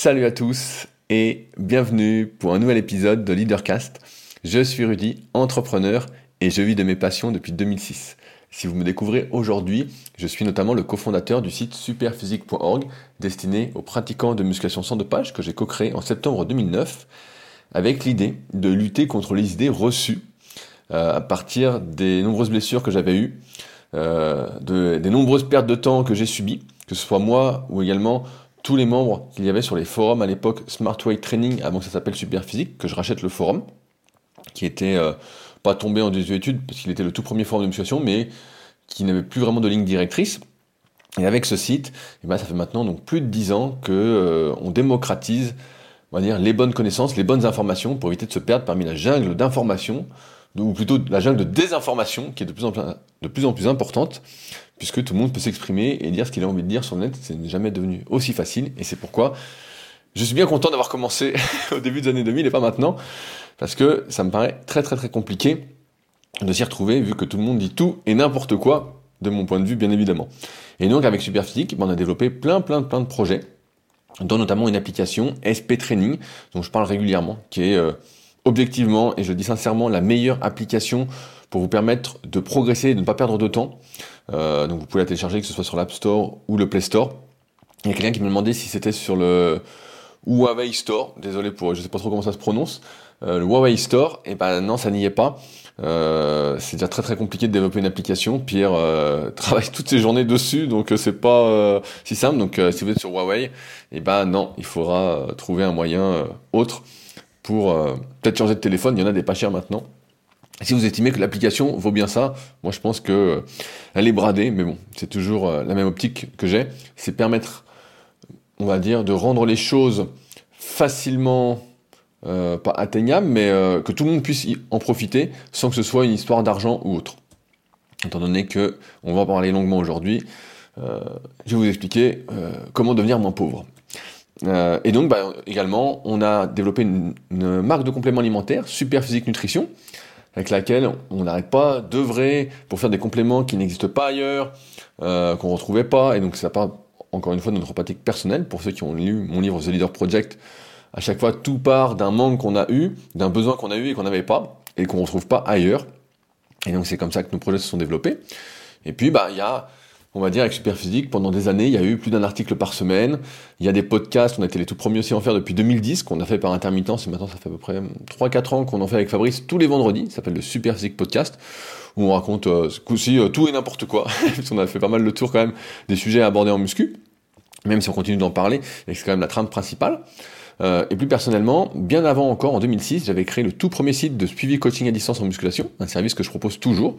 Salut à tous et bienvenue pour un nouvel épisode de Leadercast. Je suis Rudy, entrepreneur et je vis de mes passions depuis 2006. Si vous me découvrez aujourd'hui, je suis notamment le cofondateur du site superphysique.org destiné aux pratiquants de musculation sans dopage que j'ai co-créé en septembre 2009 avec l'idée de lutter contre les idées reçues euh, à partir des nombreuses blessures que j'avais eues, euh, des nombreuses pertes de temps que j'ai subies, que ce soit moi ou également tous les membres qu'il y avait sur les forums à l'époque Smart Weight Training, avant que ça s'appelle Super Physique, que je rachète le forum, qui était euh, pas tombé en désuétude parce qu'il était le tout premier forum de musculation, mais qui n'avait plus vraiment de ligne directrice. Et avec ce site, eh ben, ça fait maintenant donc plus de 10 ans que euh, on démocratise, on va les bonnes connaissances, les bonnes informations pour éviter de se perdre parmi la jungle d'informations, ou plutôt la jungle de désinformation qui est de plus en plus, importante, puisque tout le monde peut s'exprimer et dire ce qu'il a envie de dire sur le net. C'est jamais devenu aussi facile, et c'est pourquoi je suis bien content d'avoir commencé au début des années 2000 et pas maintenant, parce que ça me paraît très très très compliqué de s'y retrouver, vu que tout le monde dit tout et n'importe quoi, de mon point de vue bien évidemment. Et donc avec Superphysique, ben, on a développé plein plein plein de projets, dont notamment une application SP Training, dont je parle régulièrement, qui est euh, objectivement, et je dis sincèrement, la meilleure application pour vous permettre de progresser et de ne pas perdre de temps. Euh, donc vous pouvez la télécharger, que ce soit sur l'App Store ou le Play Store. Il y a quelqu'un qui me demandait si c'était sur le Huawei Store, désolé pour, je sais pas trop comment ça se prononce, euh, le Huawei Store, et ben non, ça n'y est pas. Euh, c'est déjà très très compliqué de développer une application. Pierre travaille toutes ses journées dessus, donc c'est pas si simple. Donc si vous êtes sur Huawei, et ben non, il faudra trouver un moyen autre pour peut-être changer de téléphone. Il y en a des pas chers maintenant. Si vous estimez que l'application vaut bien ça, moi je pense que elle est bradée, mais bon, c'est toujours la même optique que j'ai, c'est permettre, on va dire, de rendre les choses facilement euh, pas atteignable, mais euh, que tout le monde puisse y en profiter sans que ce soit une histoire d'argent ou autre. Étant donné que on va en parler longuement aujourd'hui, euh, je vais vous expliquer euh, comment devenir moins pauvre. Euh, et donc, bah, également, on a développé une, une marque de compléments alimentaires, Super Physique Nutrition, avec laquelle on n'arrête pas d'œuvrer pour faire des compléments qui n'existent pas ailleurs, euh, qu'on retrouvait pas, et donc ça part encore une fois de notre pratique personnelle. Pour ceux qui ont lu mon livre The Leader Project, à chaque fois, tout part d'un manque qu'on a eu, d'un besoin qu'on a eu et qu'on n'avait pas, et qu'on ne retrouve pas ailleurs. Et donc, c'est comme ça que nos projets se sont développés. Et puis, bah, il y a, on va dire, avec Superphysique, pendant des années, il y a eu plus d'un article par semaine. Il y a des podcasts, on a été les tout premiers aussi à en faire depuis 2010, qu'on a fait par intermittence, et maintenant, ça fait à peu près 3-4 ans qu'on en fait avec Fabrice tous les vendredis. Ça s'appelle le Superphysique Podcast, où on raconte, euh, ce coup-ci, euh, tout et n'importe quoi. on a fait pas mal le tour, quand même, des sujets abordés en muscu. Même si on continue d'en parler, et c'est quand même la trame principale. Euh, et plus personnellement, bien avant encore, en 2006, j'avais créé le tout premier site de suivi coaching à distance en musculation, un service que je propose toujours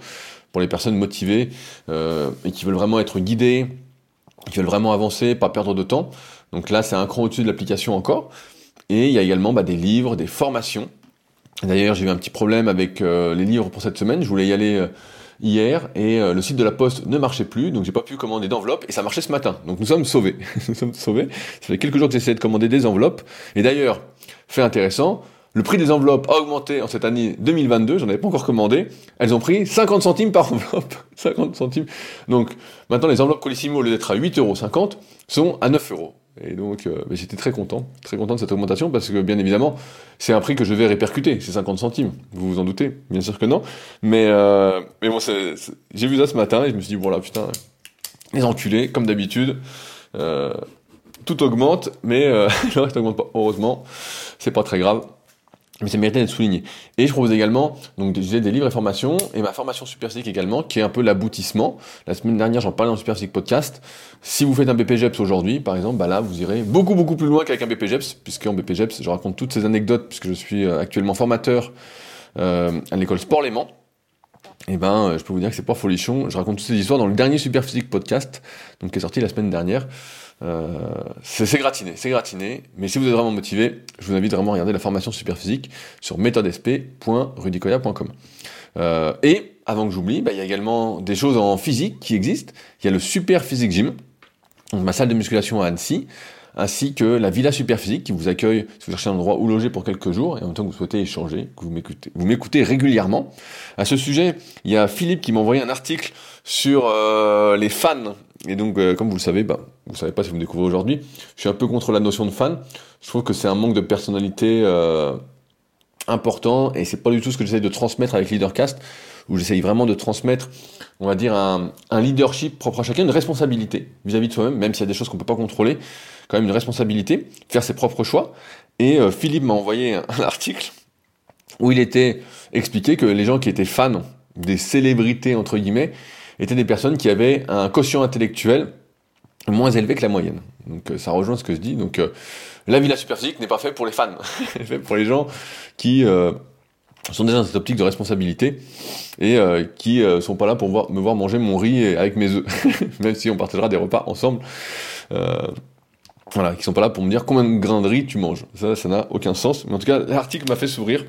pour les personnes motivées euh, et qui veulent vraiment être guidées, qui veulent vraiment avancer, pas perdre de temps. Donc là, c'est un cran au-dessus de l'application encore. Et il y a également bah, des livres, des formations. D'ailleurs, j'ai eu un petit problème avec euh, les livres pour cette semaine. Je voulais y aller hier et euh, le site de la poste ne marchait plus, donc j'ai pas pu commander d'enveloppe et ça marchait ce matin. Donc nous sommes sauvés. nous sommes sauvés. Ça fait quelques jours que j'essaie de commander des enveloppes. Et d'ailleurs, fait intéressant, le prix des enveloppes a augmenté en cette année 2022, j'en avais pas encore commandé. Elles ont pris 50 centimes par enveloppe. 50 centimes. Donc maintenant les enveloppes Colissimo, au lieu d'être à 8,50€, sont à 9 euros. Et donc, euh, j'étais très content, très content de cette augmentation parce que, bien évidemment, c'est un prix que je vais répercuter, c'est 50 centimes. Vous vous en doutez Bien sûr que non. Mais, euh, mais bon, j'ai vu ça ce matin et je me suis dit, voilà, putain, les enculés, comme d'habitude, euh, tout augmente, mais le reste augmente pas. Heureusement, c'est pas très grave mais ça méritait d'être souligné. Et je propose également donc j'ai des livres et formations et ma formation Super également qui est un peu l'aboutissement. La semaine dernière j'en parlais dans Super podcast. Si vous faites un BPGEPS aujourd'hui par exemple, bah là vous irez beaucoup beaucoup plus loin qu'avec un BPGEPS puisque en BPGEPS je raconte toutes ces anecdotes puisque je suis euh, actuellement formateur euh, à l'école Sport Léman. Et ben, euh, je peux vous dire que c'est pas folichon. Je raconte toutes ces histoires dans le dernier Super podcast, donc qui est sorti la semaine dernière. Euh, c'est gratiné, c'est gratiné. Mais si vous êtes vraiment motivé, je vous invite vraiment à regarder la formation super physique sur méthodesp.rudicoya.com. Euh, et avant que j'oublie, bah, il y a également des choses en physique qui existent. Il y a le Super Physique Gym, donc ma salle de musculation à Annecy, ainsi que la Villa Superphysique qui vous accueille si vous cherchez un endroit où loger pour quelques jours et en même temps que vous souhaitez échanger, que vous m'écoutez, régulièrement. À ce sujet, il y a Philippe qui m'a envoyé un article sur euh, les fans. Et donc, euh, comme vous le savez, bah, vous savez pas si vous me découvrez aujourd'hui, je suis un peu contre la notion de fan. Je trouve que c'est un manque de personnalité euh, important et c'est pas du tout ce que j'essaie de transmettre avec Leadercast, où j'essaye vraiment de transmettre, on va dire, un, un leadership propre à chacun, une responsabilité vis-à-vis de soi-même, même s'il y a des choses qu'on peut pas contrôler, quand même une responsabilité, faire ses propres choix. Et euh, Philippe m'a envoyé un, article où il était expliqué que les gens qui étaient fans des célébrités entre guillemets étaient des personnes qui avaient un quotient intellectuel moins élevé que la moyenne. Donc euh, ça rejoint ce que je dis. Donc euh, la Villa Superphysique n'est pas fait pour les fans, c'est fait pour les gens qui euh, sont déjà dans cette optique de responsabilité et euh, qui euh, sont pas là pour me voir manger mon riz avec mes œufs, même si on partagera des repas ensemble. Euh, voilà, qui sont pas là pour me dire combien de grains de riz tu manges. Ça, ça n'a aucun sens. Mais en tout cas, l'article m'a fait sourire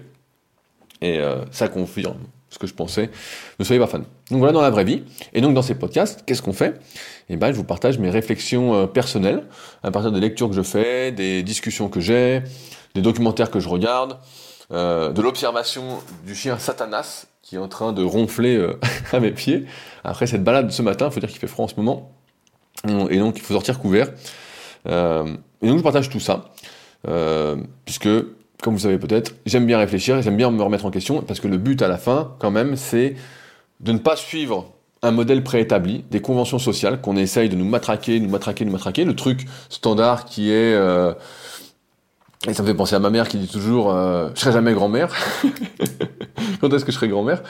et euh, ça confirme ce que je pensais. Ne soyez pas fan. Donc voilà dans la vraie vie. Et donc dans ces podcasts, qu'est-ce qu'on fait? Eh ben, je vous partage mes réflexions euh, personnelles à partir des lectures que je fais, des discussions que j'ai, des documentaires que je regarde, euh, de l'observation du chien Satanas qui est en train de ronfler euh, à mes pieds. Après cette balade ce matin, il faut dire qu'il fait froid en ce moment. Et donc il faut sortir couvert. Euh, et donc je partage tout ça. Euh, puisque, comme vous savez peut-être, j'aime bien réfléchir, j'aime bien me remettre en question, parce que le but à la fin, quand même, c'est de ne pas suivre un modèle préétabli, des conventions sociales qu'on essaye de nous matraquer, nous matraquer, nous matraquer, le truc standard qui est... euh, et ça me fait penser à ma mère qui dit toujours euh, Je serai jamais grand-mère. Quand est-ce que je serai grand-mère?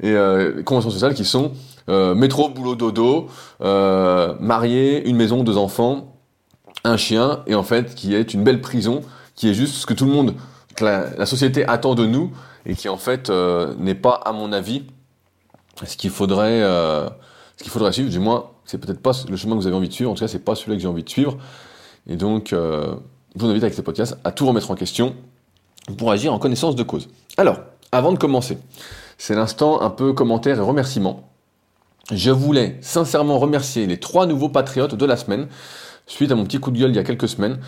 Et les conventions sociales qui sont métro, boulot, dodo, marié, une maison, deux enfants, un chien, et en fait qui est une belle prison, qui est juste ce que tout le monde, que la, société attend de nous, et qui en fait euh, n'est pas, à mon avis, ce qu'il faudrait, euh, ce qu'il faudrait suivre. Du moins, c'est peut-être pas le chemin que vous avez envie de suivre. En tout cas, c'est pas celui que j'ai envie de suivre. Et donc, euh, je vous invite avec ce podcast à tout remettre en question pour agir en connaissance de cause. Alors, avant de commencer, c'est l'instant un peu commentaire et remerciement. Je voulais sincèrement remercier les trois nouveaux patriotes de la semaine, suite à mon petit coup de gueule il y a quelques semaines.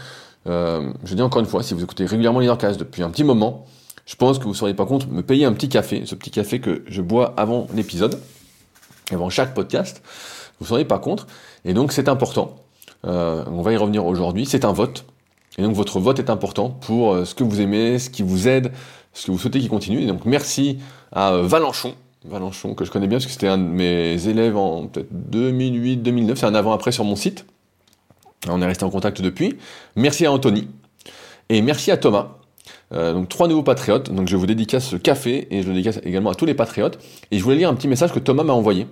Euh, je dis encore une fois, si vous écoutez régulièrement Leadercast depuis un petit moment, je pense que vous ne seriez pas contre me payer un petit café, ce petit café que je bois avant l'épisode, avant chaque podcast. Vous ne seriez pas contre. Et donc c'est important. Euh, on va y revenir aujourd'hui. C'est un vote. Et donc votre vote est important pour euh, ce que vous aimez, ce qui vous aide, ce que vous souhaitez qu'il continue. Et donc merci à euh, Valenchon, Valenchon que je connais bien parce que c'était un de mes élèves en peut-être 2008-2009. C'est un avant-après sur mon site. On est resté en contact depuis. Merci à Anthony. Et merci à Thomas. Euh, donc trois nouveaux patriotes. Donc je vous dédicace ce café et je le dédicace également à tous les patriotes. Et je voulais lire un petit message que Thomas m'a envoyé.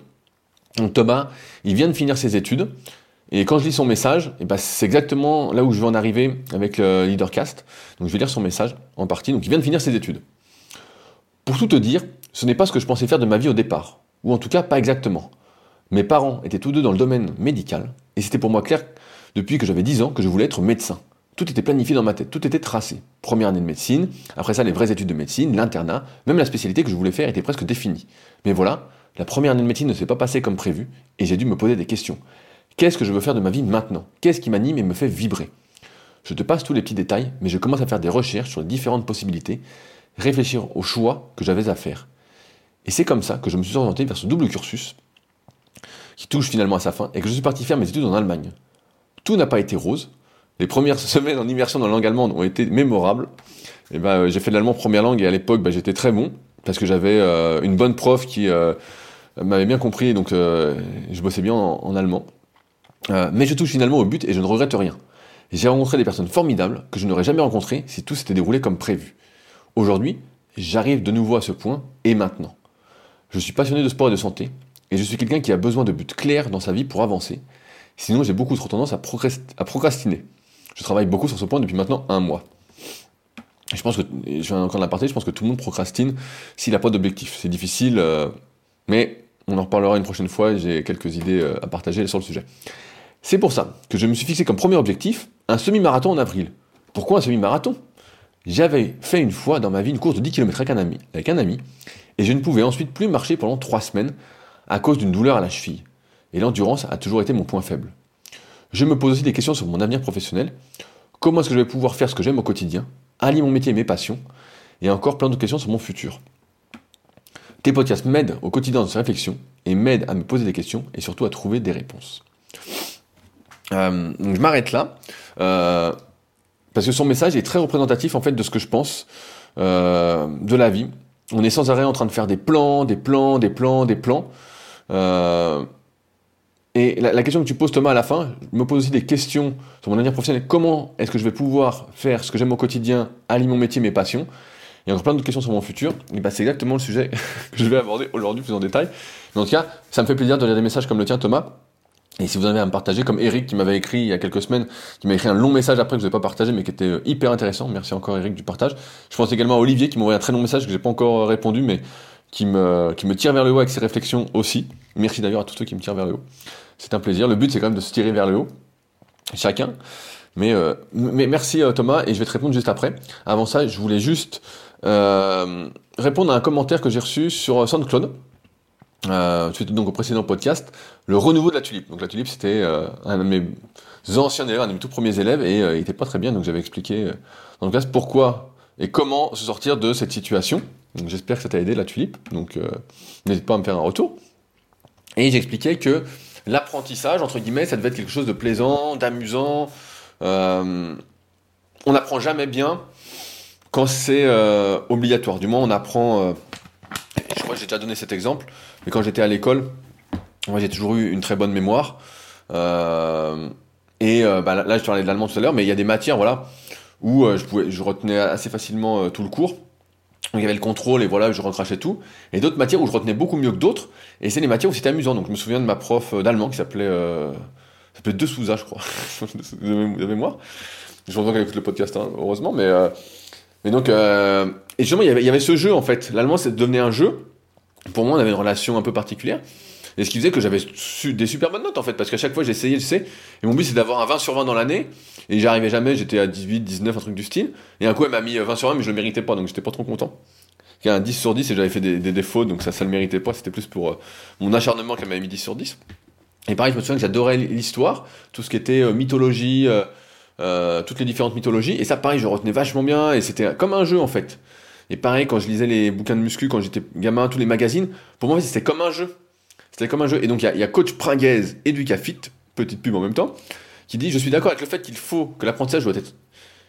Donc Thomas, il vient de finir ses études. Et quand je lis son message, eh ben, c'est exactement là où je veux en arriver avec le Leadercast. Donc je vais lire son message en partie. Donc il vient de finir ses études. Pour tout te dire, ce n'est pas ce que je pensais faire de ma vie au départ. Ou en tout cas pas exactement. Mes parents étaient tous deux dans le domaine médical. Et c'était pour moi clair depuis que j'avais 10 ans que je voulais être médecin. Tout était planifié dans ma tête, tout était tracé. Première année de médecine, après ça les vraies études de médecine, l'internat, même la spécialité que je voulais faire était presque définie. Mais voilà, la première année de médecine ne s'est pas passée comme prévu, et j'ai dû me poser des questions. Qu'est-ce que je veux faire de ma vie maintenant? Qu'est-ce qui m'anime et me fait vibrer? Je te passe tous les petits détails, mais je commence à faire des recherches sur les différentes possibilités, réfléchir aux choix que j'avais à faire. Et c'est comme ça que je me suis orienté vers ce double cursus, qui touche finalement à sa fin, et que je suis parti faire mes études en Allemagne. Tout n'a pas été rose, les premières semaines en immersion dans la langue allemande ont été mémorables. Et ben, euh, j'ai fait de l'allemand première langue et à l'époque, ben, j'étais très bon parce que j'avais euh, une bonne prof qui euh, m'avait bien compris, donc je bossais bien en, en allemand. Mais je touche finalement au but et je ne regrette rien. J'ai rencontré des personnes formidables que je n'aurais jamais rencontrées si tout s'était déroulé comme prévu. Aujourd'hui, j'arrive de nouveau à ce point et maintenant. Je suis passionné de sport et de santé et je suis quelqu'un qui a besoin de buts clairs dans sa vie pour avancer. Sinon, j'ai beaucoup trop tendance à, procrast- à procrastiner. Je travaille beaucoup sur ce point depuis maintenant un mois. Je pense que, je viens encore de l'aparté, je pense que tout le monde procrastine s'il n'a pas d'objectif. C'est difficile, euh, mais on en reparlera une prochaine fois, j'ai quelques idées euh, à partager sur le sujet. C'est pour ça que je me suis fixé comme premier objectif un semi-marathon en avril. Pourquoi un semi-marathon? J'avais fait une fois dans ma vie une course de 10 km avec un ami, avec un ami et je ne pouvais ensuite plus marcher pendant 3 semaines à cause d'une douleur à la cheville. Et l'endurance a toujours été mon point faible. Je me pose aussi des questions sur mon avenir professionnel. Comment est-ce que je vais pouvoir faire ce que j'aime au quotidien, allier mon métier et mes passions, et encore plein d'autres questions sur mon futur. Tes podcasts m'aident au quotidien dans ces réflexions et m'aident à me poser des questions et surtout à trouver des réponses. Euh, je m'arrête là euh, parce que son message est très représentatif en fait de ce que je pense euh, de la vie. On est sans arrêt en train de faire des plans, des plans, des plans, des plans. Et la, question que tu poses Thomas à la fin, je me pose aussi des questions sur mon avenir professionnel. Comment est-ce que je vais pouvoir faire ce que j'aime au quotidien, allier mon métier, mes passions? Il y a encore plein d'autres questions sur mon futur. Et bah, c'est exactement le sujet que je vais aborder aujourd'hui plus en détail. En tout cas, ça me fait plaisir de lire des messages comme le tien, Thomas. Et si vous en avez à me partager, comme Eric qui m'avait écrit il y a quelques semaines, qui m'a écrit un long message après que je n'ai pas partagé, mais qui était euh, hyper intéressant. Merci encore Eric du partage. Je pense également à Olivier qui m'a envoyé un très long message que j'ai pas encore euh, répondu, mais qui me, qui me tire vers le haut avec ses réflexions aussi. Merci d'ailleurs à tous ceux qui me tirent vers le haut. C'est un plaisir. Le but c'est quand même de se tirer vers le haut, chacun. Mais, euh, merci Thomas et je vais te répondre juste après. Avant ça, je voulais juste euh, répondre à un commentaire que j'ai reçu sur SoundCloud. Euh, suite donc au précédent podcast, le renouveau de la tulipe. Donc la tulipe c'était euh, un de mes anciens élèves, un de mes tout premiers élèves, et il était pas très bien, donc j'avais expliqué dans le classe pourquoi et comment se sortir de cette situation. Donc j'espère que ça t'a aidé la tulipe, donc n'hésite pas à me faire un retour. Et j'expliquais que l'apprentissage, entre guillemets, ça devait être quelque chose de plaisant, d'amusant. on n'apprend jamais bien quand c'est euh, obligatoire. Du moins, on apprend. Euh, je crois que j'ai déjà donné cet exemple, mais quand j'étais à l'école, moi j'ai toujours eu une très bonne mémoire. Euh, et bah, là, je parlais de l'allemand tout à l'heure, mais il y a des matières, voilà, où je pouvais, je retenais assez facilement tout le cours. Donc il y avait le contrôle et voilà, je recrachais tout. Et d'autres matières où je retenais beaucoup mieux que d'autres. Et c'est les matières où c'était amusant. Donc je me souviens de ma prof d'allemand qui s'appelait euh, s'appelait De Souza, je crois, de mémoire. Je pense qu'elle écoute le podcast, hein, heureusement, mais mais donc, euh, et justement, il y, avait, il y avait ce jeu en fait. L'allemand, c'est devenait un jeu. Pour moi, on avait une relation un peu particulière. Et ce qui faisait que j'avais des super bonnes notes en fait, parce qu'à chaque fois j'essayais, tu sais, et mon but c'est d'avoir un 20 sur 20 dans l'année, et j'arrivais jamais, j'étais à 18, 19, un truc du style. Et un coup elle m'a mis 20 sur 20, mais je le méritais pas, donc j'étais pas trop content. Il y a un 10 sur 10 et j'avais fait des, défauts, donc ça, ça le méritait pas, c'était plus pour euh, mon acharnement qu'elle m'avait mis 10 sur 10. Et pareil, je me souviens que j'adorais l'histoire, tout ce qui était euh, mythologie, euh, toutes les différentes mythologies. Et ça, pareil, je retenais vachement bien, et c'était comme un jeu en fait. Et pareil, quand je lisais les bouquins de muscu, quand j'étais gamin, tous les magazines, pour moi, c'était comme un jeu. C'était comme un jeu. Et donc, il y, a coach Pringuez et Fit, petite pub en même temps, qui dit Je suis d'accord avec le fait qu'il faut que l'apprentissage doit.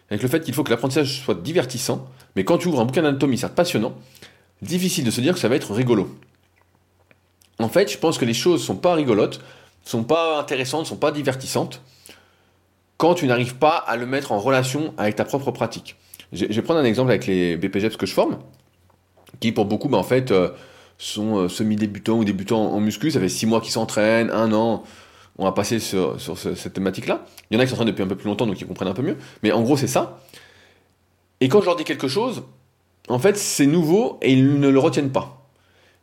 Avec le fait qu'il faut que l'apprentissage soit divertissant, mais quand tu ouvres un bouquin d'anatomie, certes passionnant, difficile de se dire que ça va être rigolo. En fait, je pense que les choses sont pas rigolotes, sont pas intéressantes, sont pas divertissantes quand tu n'arrives pas à le mettre en relation avec ta propre pratique. Je vais prendre un exemple avec les BPGEPS que je forme, qui pour beaucoup, bah, en fait, euh, sont euh, semi-débutants ou débutants en muscu, ça fait six mois qu'ils s'entraînent, un an, on va passer sur, cette thématique-là. Il y en a qui s'entraînent depuis un peu plus longtemps, donc ils comprennent un peu mieux, mais en gros c'est ça. Et quand je leur dis quelque chose, en fait c'est nouveau et ils ne le retiennent pas.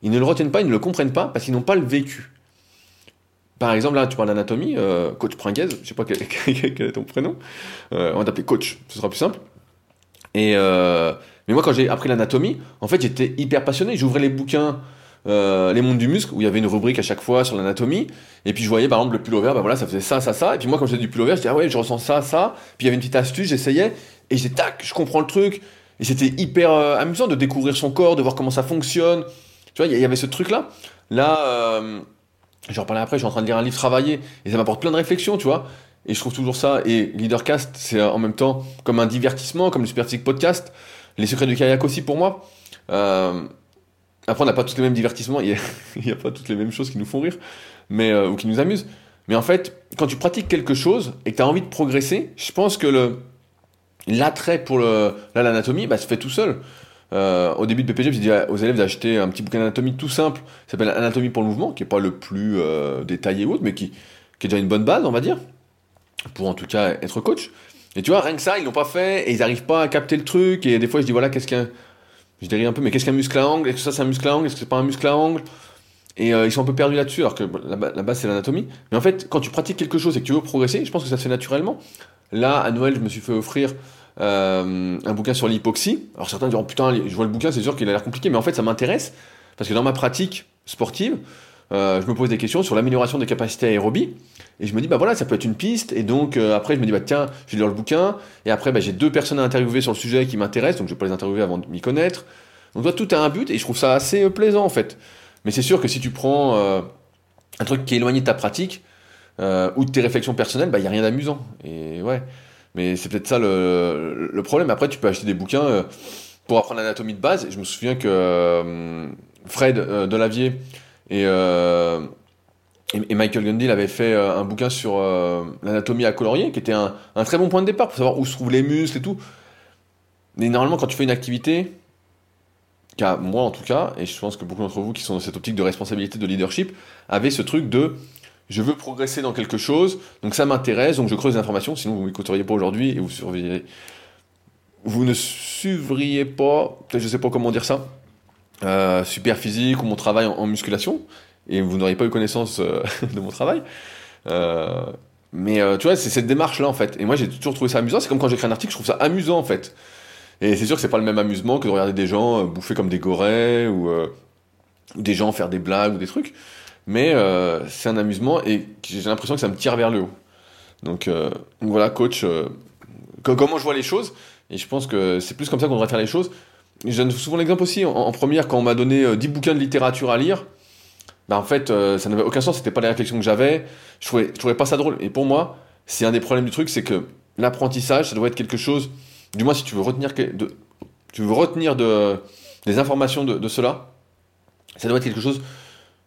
Ils ne le retiennent pas, ils ne le comprennent pas parce qu'ils n'ont pas le vécu. Par exemple, là, tu parles d'anatomie, euh, coach Pringuez, je sais pas quel, est ton prénom, euh, on va t'appeler coach, ce sera plus simple. Et mais moi, quand j'ai appris l'anatomie, en fait, j'étais hyper passionné. J'ouvrais les bouquins, les mondes du muscle, où il y avait une rubrique à chaque fois sur l'anatomie, et puis je voyais par exemple le pullover, bah voilà, ça faisait ça, ça, ça. Et puis moi, quand j'ai du pullover, je disais ah ouais, je ressens ça, ça. Puis il y avait une petite astuce, j'essayais, et j'ai tac, je comprends le truc. Et c'était hyper amusant de découvrir son corps, de voir comment ça fonctionne. Tu vois, il y avait ce truc là. Là j'en reparlerai après, je suis en train de lire un livre travaillé, et ça m'apporte plein de réflexions, tu vois. Et je trouve toujours ça, et Leadercast, c'est en même temps comme un divertissement, comme le Superphysique Podcast, les secrets du kayak aussi pour moi. Euh, après, on n'a pas tous les mêmes divertissements, il n'y a, pas toutes les mêmes choses qui nous font rire, mais, euh, ou qui nous amusent. Mais en fait, quand tu pratiques quelque chose et que tu as envie de progresser, je pense que l'attrait pour l'anatomie bah, se fait tout seul. Euh, au début de BPG, j'ai dit aux élèves d'acheter un petit bouquin d'anatomie tout simple, qui s'appelle Anatomie pour le mouvement, qui n'est pas le plus détaillé ou autre, mais qui, est déjà une bonne base, on va dire, pour en tout cas être coach. Et tu vois, rien que ça, ils l'ont pas fait, et ils n'arrivent pas à capter le truc, et des fois je dis voilà, qu'est-ce qu'un. Je dirais un peu, mais qu'est-ce qu'un muscle à angle Est-ce que ça c'est un muscle à angle Est-ce que c'est pas un muscle à angle? Et euh, ils sont un peu perdus là-dessus, alors que la, la base c'est l'anatomie. Mais en fait, quand tu pratiques quelque chose et que tu veux progresser, je pense que ça se fait naturellement. Là, à Noël, je me suis fait offrir euh, un bouquin sur l'hypoxie. Alors certains diront putain, je vois le bouquin, c'est sûr qu'il a l'air compliqué, mais en fait ça m'intéresse parce que dans ma pratique sportive, euh, je me pose des questions sur l'amélioration des capacités aérobie. Et je me dis, bah voilà, ça peut être une piste. Et donc, euh, après, je me dis, bah tiens, je vais lire le bouquin. Et après, bah, j'ai deux personnes à interviewer sur le sujet qui m'intéressent. Donc, je vais pas les interviewer avant de m'y connaître. Donc, toi, tout a un but. Et je trouve ça assez euh, plaisant, en fait. Mais c'est sûr que si tu prends un truc qui est éloigné de ta pratique ou de tes réflexions personnelles, bah, il n'y a rien d'amusant. Et ouais. Mais c'est peut-être ça le, le, problème. Après, tu peux acheter des bouquins pour apprendre l'anatomie de base. Et je me souviens que Fred Delavier euh, et, Michael Gundil avait fait euh, un bouquin sur euh, l'anatomie à colorier, qui était un, très bon point de départ pour savoir où se trouvent les muscles et tout. Mais normalement, quand tu fais une activité, moi en tout cas, et je pense que beaucoup d'entre vous qui sont dans cette optique de responsabilité, de leadership, avaient ce truc de je veux progresser dans quelque chose, donc ça m'intéresse, donc je creuse l'information, sinon vous ne m'écouteriez pas aujourd'hui et vous. Vous ne suivriez pas, je ne sais pas comment dire ça, euh, super physique ou mon travail en, musculation, et vous n'auriez pas eu connaissance euh, de mon travail. Euh, mais tu vois, c'est cette démarche-là en fait. Et moi, j'ai toujours trouvé ça amusant. C'est comme quand j'écris un article, je trouve ça amusant en fait. Et c'est sûr que c'est pas le même amusement que de regarder des gens bouffer comme des gorées ou, des gens faire des blagues ou des trucs. Mais c'est un amusement et j'ai l'impression que ça me tire vers le haut. Donc, voilà, coach, comment je vois les choses. Et je pense que c'est plus comme ça qu'on devrait faire les choses je donne souvent l'exemple aussi, en, première, quand on m'a donné 10 euh, bouquins de littérature à lire, bah en fait, euh, ça n'avait aucun sens, c'était pas les réflexions que j'avais, je trouvais, trouvais pas ça drôle. Et pour moi, c'est un des problèmes du truc, c'est que l'apprentissage, ça doit être quelque chose, du moins si tu veux retenir, de, tu veux retenir de, des informations de, cela, ça doit être quelque chose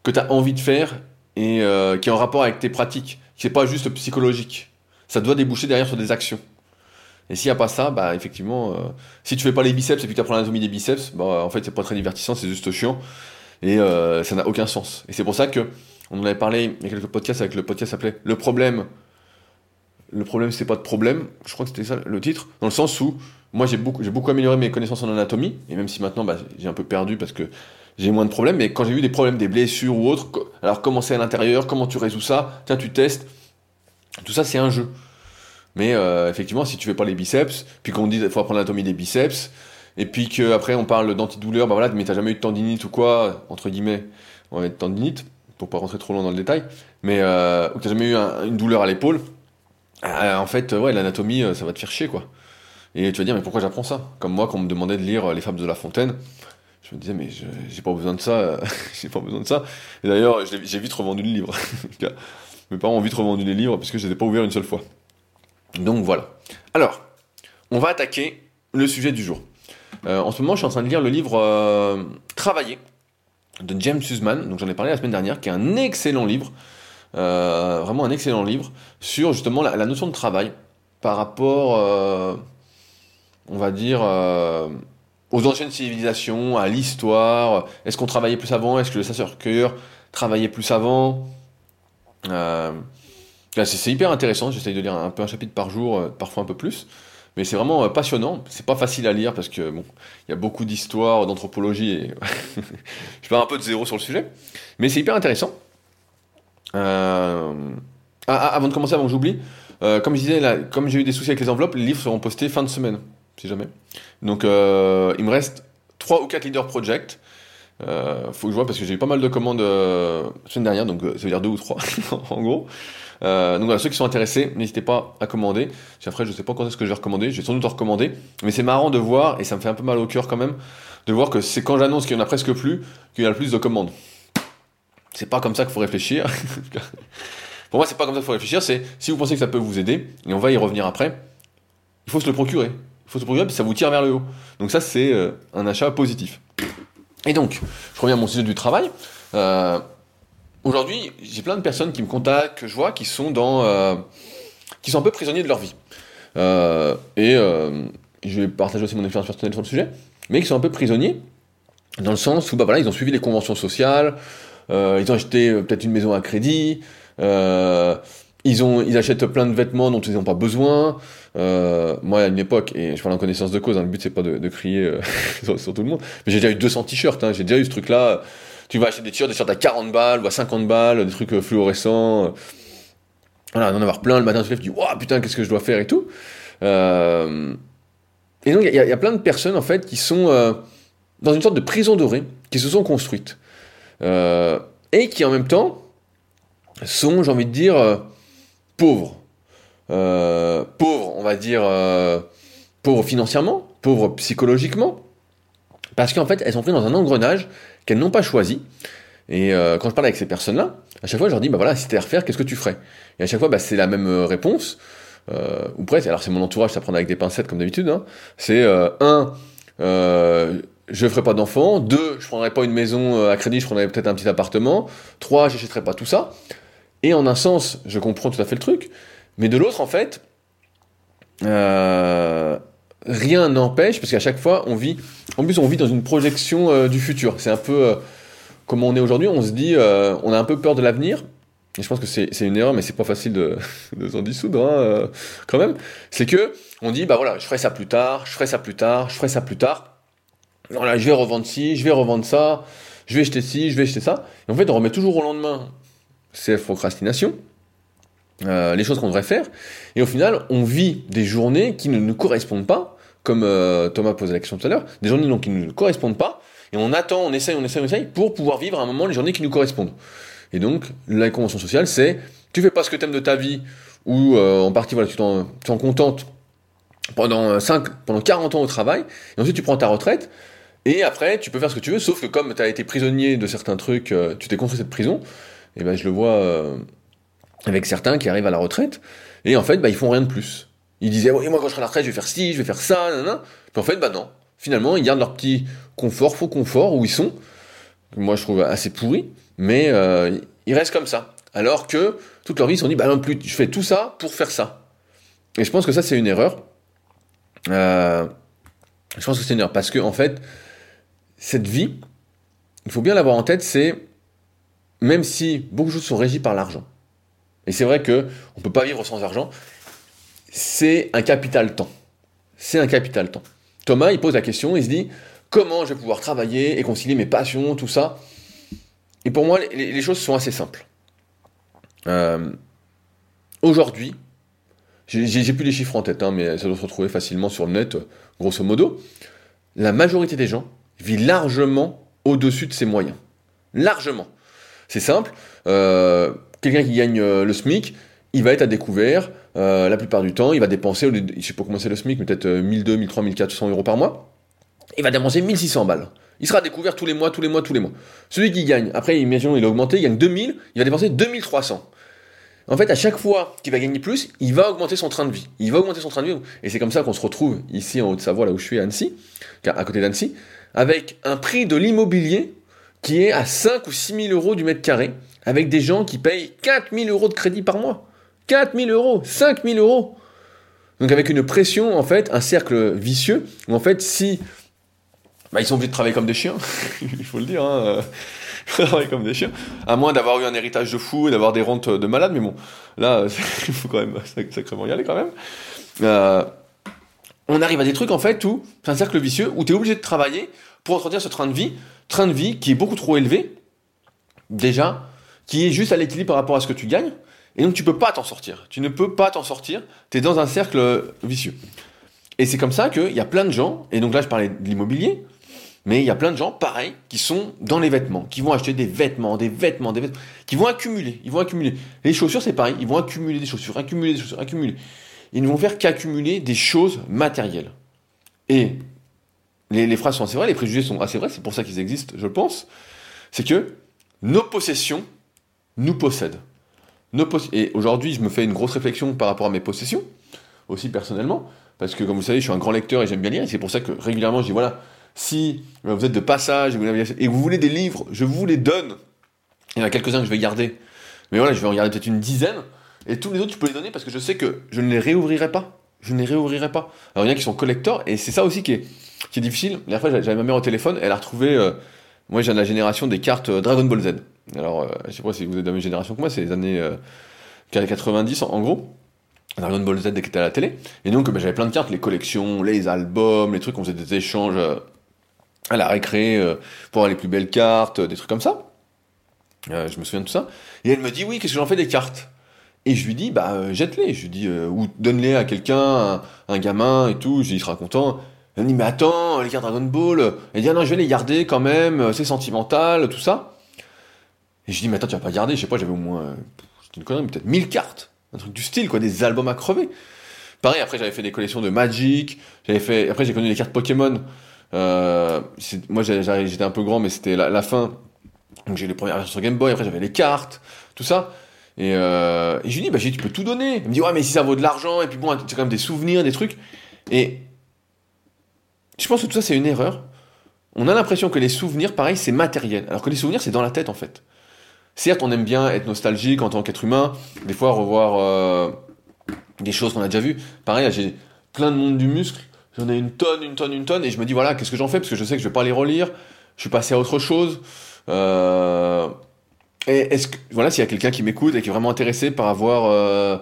que tu as envie de faire et euh, qui est en rapport avec tes pratiques, qui n'est pas juste psychologique. Ça doit déboucher derrière sur des actions. Et s'il n'y a pas ça, bah effectivement, euh, si tu fais pas les biceps et puis tu apprends l'anatomie des biceps, bah en fait c'est pas très divertissant, c'est juste chiant et euh, ça n'a aucun sens. Et c'est pour ça que on en avait parlé il y a quelques podcasts avec le podcast s'appelait Le problème. Le problème c'est pas de problème, je crois que c'était ça le titre, dans le sens où moi j'ai beaucoup, beaucoup amélioré mes connaissances en anatomie et même si maintenant bah, j'ai un peu perdu parce que j'ai moins de problèmes, mais quand j'ai eu des problèmes, des blessures ou autres, alors comment c'est à l'intérieur, comment tu résous ça, tiens tu testes, tout ça c'est un jeu. Mais euh, effectivement, si tu fais pas les biceps, puis qu'on dit qu'il faut apprendre l'anatomie des biceps, et puis qu'après on parle d'antidouleur, bah voilà, mais t'as jamais eu de tendinite ou quoi, entre guillemets, on va mettre tendinite, pour pas rentrer trop loin dans le détail, mais euh, ou t'as jamais eu une douleur à l'épaule, euh, en fait, ouais, l'anatomie, euh, ça va te faire chier, quoi. Et tu vas dire, mais pourquoi j'apprends ça? Comme moi, quand on me demandait de lire Les Fables de La Fontaine, je me disais, mais j'ai pas besoin de ça, j'ai pas besoin de ça. Et d'ailleurs, j'ai vite revendu le livre. Mes parents ont vite revendu les livres parce que je les ai pas ouverts une seule fois. Donc voilà. Alors, on va attaquer le sujet du jour. Euh, en ce moment, je suis en train de lire le livre euh, Travailler de James Sussman, donc j'en ai parlé la semaine dernière, qui est un excellent livre, euh, vraiment un excellent livre, sur justement la, notion de travail par rapport, on va dire, aux anciennes civilisations, à l'histoire. Est-ce qu'on travaillait plus avant? Est-ce que le chasseur-cueilleur travaillait plus avant? C'est hyper intéressant, j'essaye de lire un peu un chapitre par jour, euh, parfois un peu plus. Mais c'est vraiment euh, passionnant. C'est pas facile à lire parce que bon, il y a beaucoup d'histoires, d'anthropologie et je parle un peu de zéro sur le sujet. Mais c'est hyper intéressant. Euh, ah, ah, avant de commencer, avant que j'oublie, comme je disais, comme j'ai eu des soucis avec les enveloppes, les livres seront postés fin de semaine, si jamais. Donc il me reste 3 ou 4 leader projects. faut que je vois parce que j'ai eu pas mal de commandes la semaine dernière, donc ça veut dire 2 ou 3 en gros. Euh, donc voilà, ceux qui sont intéressés, n'hésitez pas à commander. Après, je sais pas quand est-ce que je vais recommander, je vais sans doute en recommander. Mais c'est marrant de voir, et ça me fait un peu mal au cœur quand même, de voir que c'est quand j'annonce qu'il y en a presque plus, qu'il y a le plus de commandes. C'est pas comme ça qu'il faut réfléchir. Pour moi, c'est pas comme ça qu'il faut réfléchir, c'est si vous pensez que ça peut vous aider, et on va y revenir après, il faut se le procurer. Il faut se le procurer, puis ça vous tire vers le haut. Donc ça, c'est euh, un achat positif. Et donc, je reviens à mon sujet du travail. Euh, Aujourd'hui, j'ai plein de personnes qui me contactent, que je vois, qui sont dans, euh, qui sont un peu prisonniers de leur vie. Euh, et euh, je vais partager aussi mon expérience personnelle sur le sujet, mais qui sont un peu prisonniers dans le sens où bah voilà, ils ont suivi les conventions sociales, ils ont acheté peut-être une maison à crédit, ils ont, ils achètent plein de vêtements dont ils n'ont pas besoin. moi, à une époque, et je parle en connaissance de cause, hein, le but c'est pas de, crier sur, tout le monde, mais j'ai déjà eu 200 t-shirts, hein, j'ai déjà eu ce truc-là tu vas acheter des t-shirts, des t-shirts à 40 balles ou à 50 balles, des trucs euh, fluorescents. Euh. Voilà, d'en avoir plein le matin, tu te dis, waouh, putain, qu'est-ce que je dois faire et tout. Euh, et donc, il y, a plein de personnes, en fait, qui sont dans une sorte de prison dorée, qui se sont construites. et qui en même temps sont, j'ai envie de dire, pauvres. Pauvres, on va dire, pauvres financièrement, pauvres psychologiquement, parce qu'en fait, elles sont prises dans un engrenage qu'elles n'ont pas choisi. Et quand je parle avec ces personnes-là, à chaque fois, je leur dis, bah voilà, si t'es à refaire, qu'est-ce que tu ferais? Et à chaque fois, bah, c'est la même réponse, ou presque. Alors c'est mon entourage, ça prend avec des pincettes comme d'habitude. Hein. C'est un, je ferai pas d'enfant. Deux, je prendrai pas une maison à crédit, je prendrai peut-être un petit appartement. Trois, j'achèterai pas tout ça. Et en un sens, je comprends tout à fait le truc, mais de l'autre, en fait, euh, rien n'empêche, parce qu'à chaque fois, on vit, en plus, on vit dans une projection euh, du futur. C'est un peu euh, comme on est aujourd'hui, on se dit, on a un peu peur de l'avenir. Et je pense que c'est une erreur, mais c'est pas facile de, s'en dissoudre, hein, quand même. C'est que, on dit, bah voilà, je ferai ça plus tard, je ferai ça plus tard, je ferai ça plus tard. Voilà, je vais revendre ci, je vais revendre ça, je vais acheter ci, je vais acheter ça. Et en fait, on remet toujours au lendemain c'est la procrastination, euh, les choses qu'on devrait faire, et au final, on vit des journées qui ne nous correspondent pas, comme euh, Thomas posait la question tout à l'heure, des journées donc, qui ne nous correspondent pas, et on attend, on essaye, on essaye, on essaye, pour pouvoir vivre à un moment les journées qui nous correspondent. Et donc, la convention sociale, c'est, tu fais pas ce que tu aimes de ta vie, ou euh, en partie, voilà, tu t'en contentes pendant 5, pendant 40 ans au travail, et ensuite tu prends ta retraite, et après, tu peux faire ce que tu veux, sauf que comme tu as été prisonnier de certains trucs, tu t'es construit cette prison, et ben je le vois euh, avec certains qui arrivent à la retraite, et en fait, bah, ils font rien de plus. Ils disaient, oui, moi quand je serai à la retraite, je vais faire ci, je vais faire ça, nanana. Puis en fait, bah non. Finalement, ils gardent leur petit confort, faux confort, où ils sont. Moi, je trouve assez pourri, mais euh, ils restent comme ça. Alors que toute leur vie, ils se sont dit, bah non plus, je fais tout ça pour faire ça. Et je pense que ça, c'est une erreur. Euh, je pense que c'est une erreur, parce que en fait, cette vie, il faut bien l'avoir en tête, c'est même si beaucoup de choses sont régies par l'argent, et c'est vrai qu'on ne peut pas vivre sans argent, c'est un capital temps. C'est un capital temps. Thomas, il pose la question, il se dit, comment je vais pouvoir travailler et concilier mes passions, tout ça? Et pour moi, les, choses sont assez simples. Euh, aujourd'hui, j'ai plus les chiffres en tête, hein, mais ça doit se retrouver facilement sur le net, grosso modo. La majorité des gens vit largement au-dessus de ses moyens. Largement. C'est simple. Euh, quelqu'un qui gagne euh, le SMIC, il va être à découvert. Euh, la plupart du temps, il va dépenser, je sais pas comment c'est le SMIC, mais peut-être 1200, 1300, 1400 euros par mois. Il va dépenser 1600 balles. Il sera découvert tous les mois, tous les mois, tous les mois. Celui qui gagne, après, imaginons, il a augmenté, il gagne 2000, il va dépenser 2300. En fait, à chaque fois qu'il va gagner plus, il va augmenter son train de vie. Il va augmenter son train de vie. Et c'est comme ça qu'on se retrouve ici en Haute-Savoie, là où je suis à Annecy, à côté d'Annecy, avec un prix de l'immobilier qui est à 5 ou 6 000 euros du mètre carré, avec des gens qui payent 4 000 euros de crédit par mois. 4 000 euros, 5 000 euros. Donc avec une pression, en fait, un cercle vicieux, où en fait, si... Bah, ils sont obligés de travailler comme des chiens, il faut le dire, hein. travailler comme des chiens, à moins d'avoir eu un héritage de fou et d'avoir des rentes de malade, mais bon, là, il faut quand même sacrément y aller quand même. Euh, on arrive à des trucs, en fait, où c'est un cercle vicieux, où tu es obligé de travailler pour entretenir ce train de vie, train de vie qui est beaucoup trop élevé, déjà, qui est juste à l'équilibre par rapport à ce que tu gagnes, et donc tu peux pas t'en sortir. Tu ne peux pas t'en sortir, tu es dans un cercle vicieux. Et c'est comme ça qu'il y a plein de gens, et donc là je parlais de l'immobilier, mais il y a plein de gens, pareil, qui sont dans les vêtements, qui vont acheter des vêtements, des vêtements, des vêtements, qui vont accumuler, ils vont accumuler. Les chaussures, c'est pareil, ils vont accumuler des chaussures, accumuler des chaussures, accumuler. Ils ne vont faire qu'accumuler des choses matérielles. Et les, phrases sont assez vraies, les préjugés sont assez vrais, c'est pour ça qu'ils existent, je pense, c'est que nos possessions nous possèdent. Et aujourd'hui, je me fais une grosse réflexion par rapport à mes possessions, aussi personnellement, parce que comme vous savez, je suis un grand lecteur et j'aime bien lire, et c'est pour ça que régulièrement je dis voilà, si vous êtes de passage et vous voulez des livres, je vous les donne. Il y en a quelques-uns que je vais garder, mais voilà, je vais en garder peut-être une dizaine, et tous les autres, je peux les donner parce que je sais que je ne les réouvrirai pas. Je ne les réouvrirai pas. Alors il y en a qui sont collecteurs, et c'est ça aussi qui est, difficile. La fois, j'avais ma mère au téléphone, elle a retrouvé. Euh, moi, j'ai de la génération des cartes euh, Dragon Ball Z. Alors, euh, je sais pas si vous êtes de la même génération que moi, c'est les années 90 en, gros. Dragon Ball Z qui était à la télé. Et donc, bah, j'avais plein de cartes, les collections, les albums, les trucs, on faisait des échanges à la récré pour avoir les plus belles cartes, des trucs comme ça. je me souviens de tout ça. Et elle me dit, oui, qu'est-ce que j'en fais des cartes? Et je lui dis, bah, jette-les. Je lui dis, ou donne-les à quelqu'un, un, gamin et tout. Je dis, il sera content. Elle me dit, mais attends, les cartes Dragon Ball. Elle dit, ah non, je vais les garder quand même, c'est sentimental, tout ça. Et je dis, mais attends, tu vas pas garder, je sais pas, j'avais au moins, euh, une connerie, peut-être 1000 cartes. Un truc du style, quoi, des albums à crever. Pareil, après, j'avais fait des collections de Magic, j'avais fait, après, j'ai connu les cartes Pokémon. Euh, moi, j'étais un peu grand, mais c'était la, fin. Donc, j'ai eu les premières versions sur Game Boy, après, j'avais les cartes, tout ça. Et, euh, je lui dis, bah, tu peux tout donner. Il me dit, ouais, mais si ça vaut de l'argent, et puis bon, c'est quand même des souvenirs, des trucs. Et je pense que tout ça, c'est une erreur. On a l'impression que les souvenirs, pareil, c'est matériel. Alors que les souvenirs, c'est dans la tête, en fait. Certes, on aime bien être nostalgique en tant qu'être humain, des fois revoir euh, des choses qu'on a déjà vues. Pareil, j'ai plein de monde du muscle, j'en ai une tonne, une tonne, une tonne, et je me dis, voilà, qu'est-ce que j'en fais? Parce que je sais que je vais pas les relire, je suis passé à autre chose. Euh, et est-ce que, voilà, s'il y a quelqu'un qui m'écoute et qui est vraiment intéressé par avoir euh,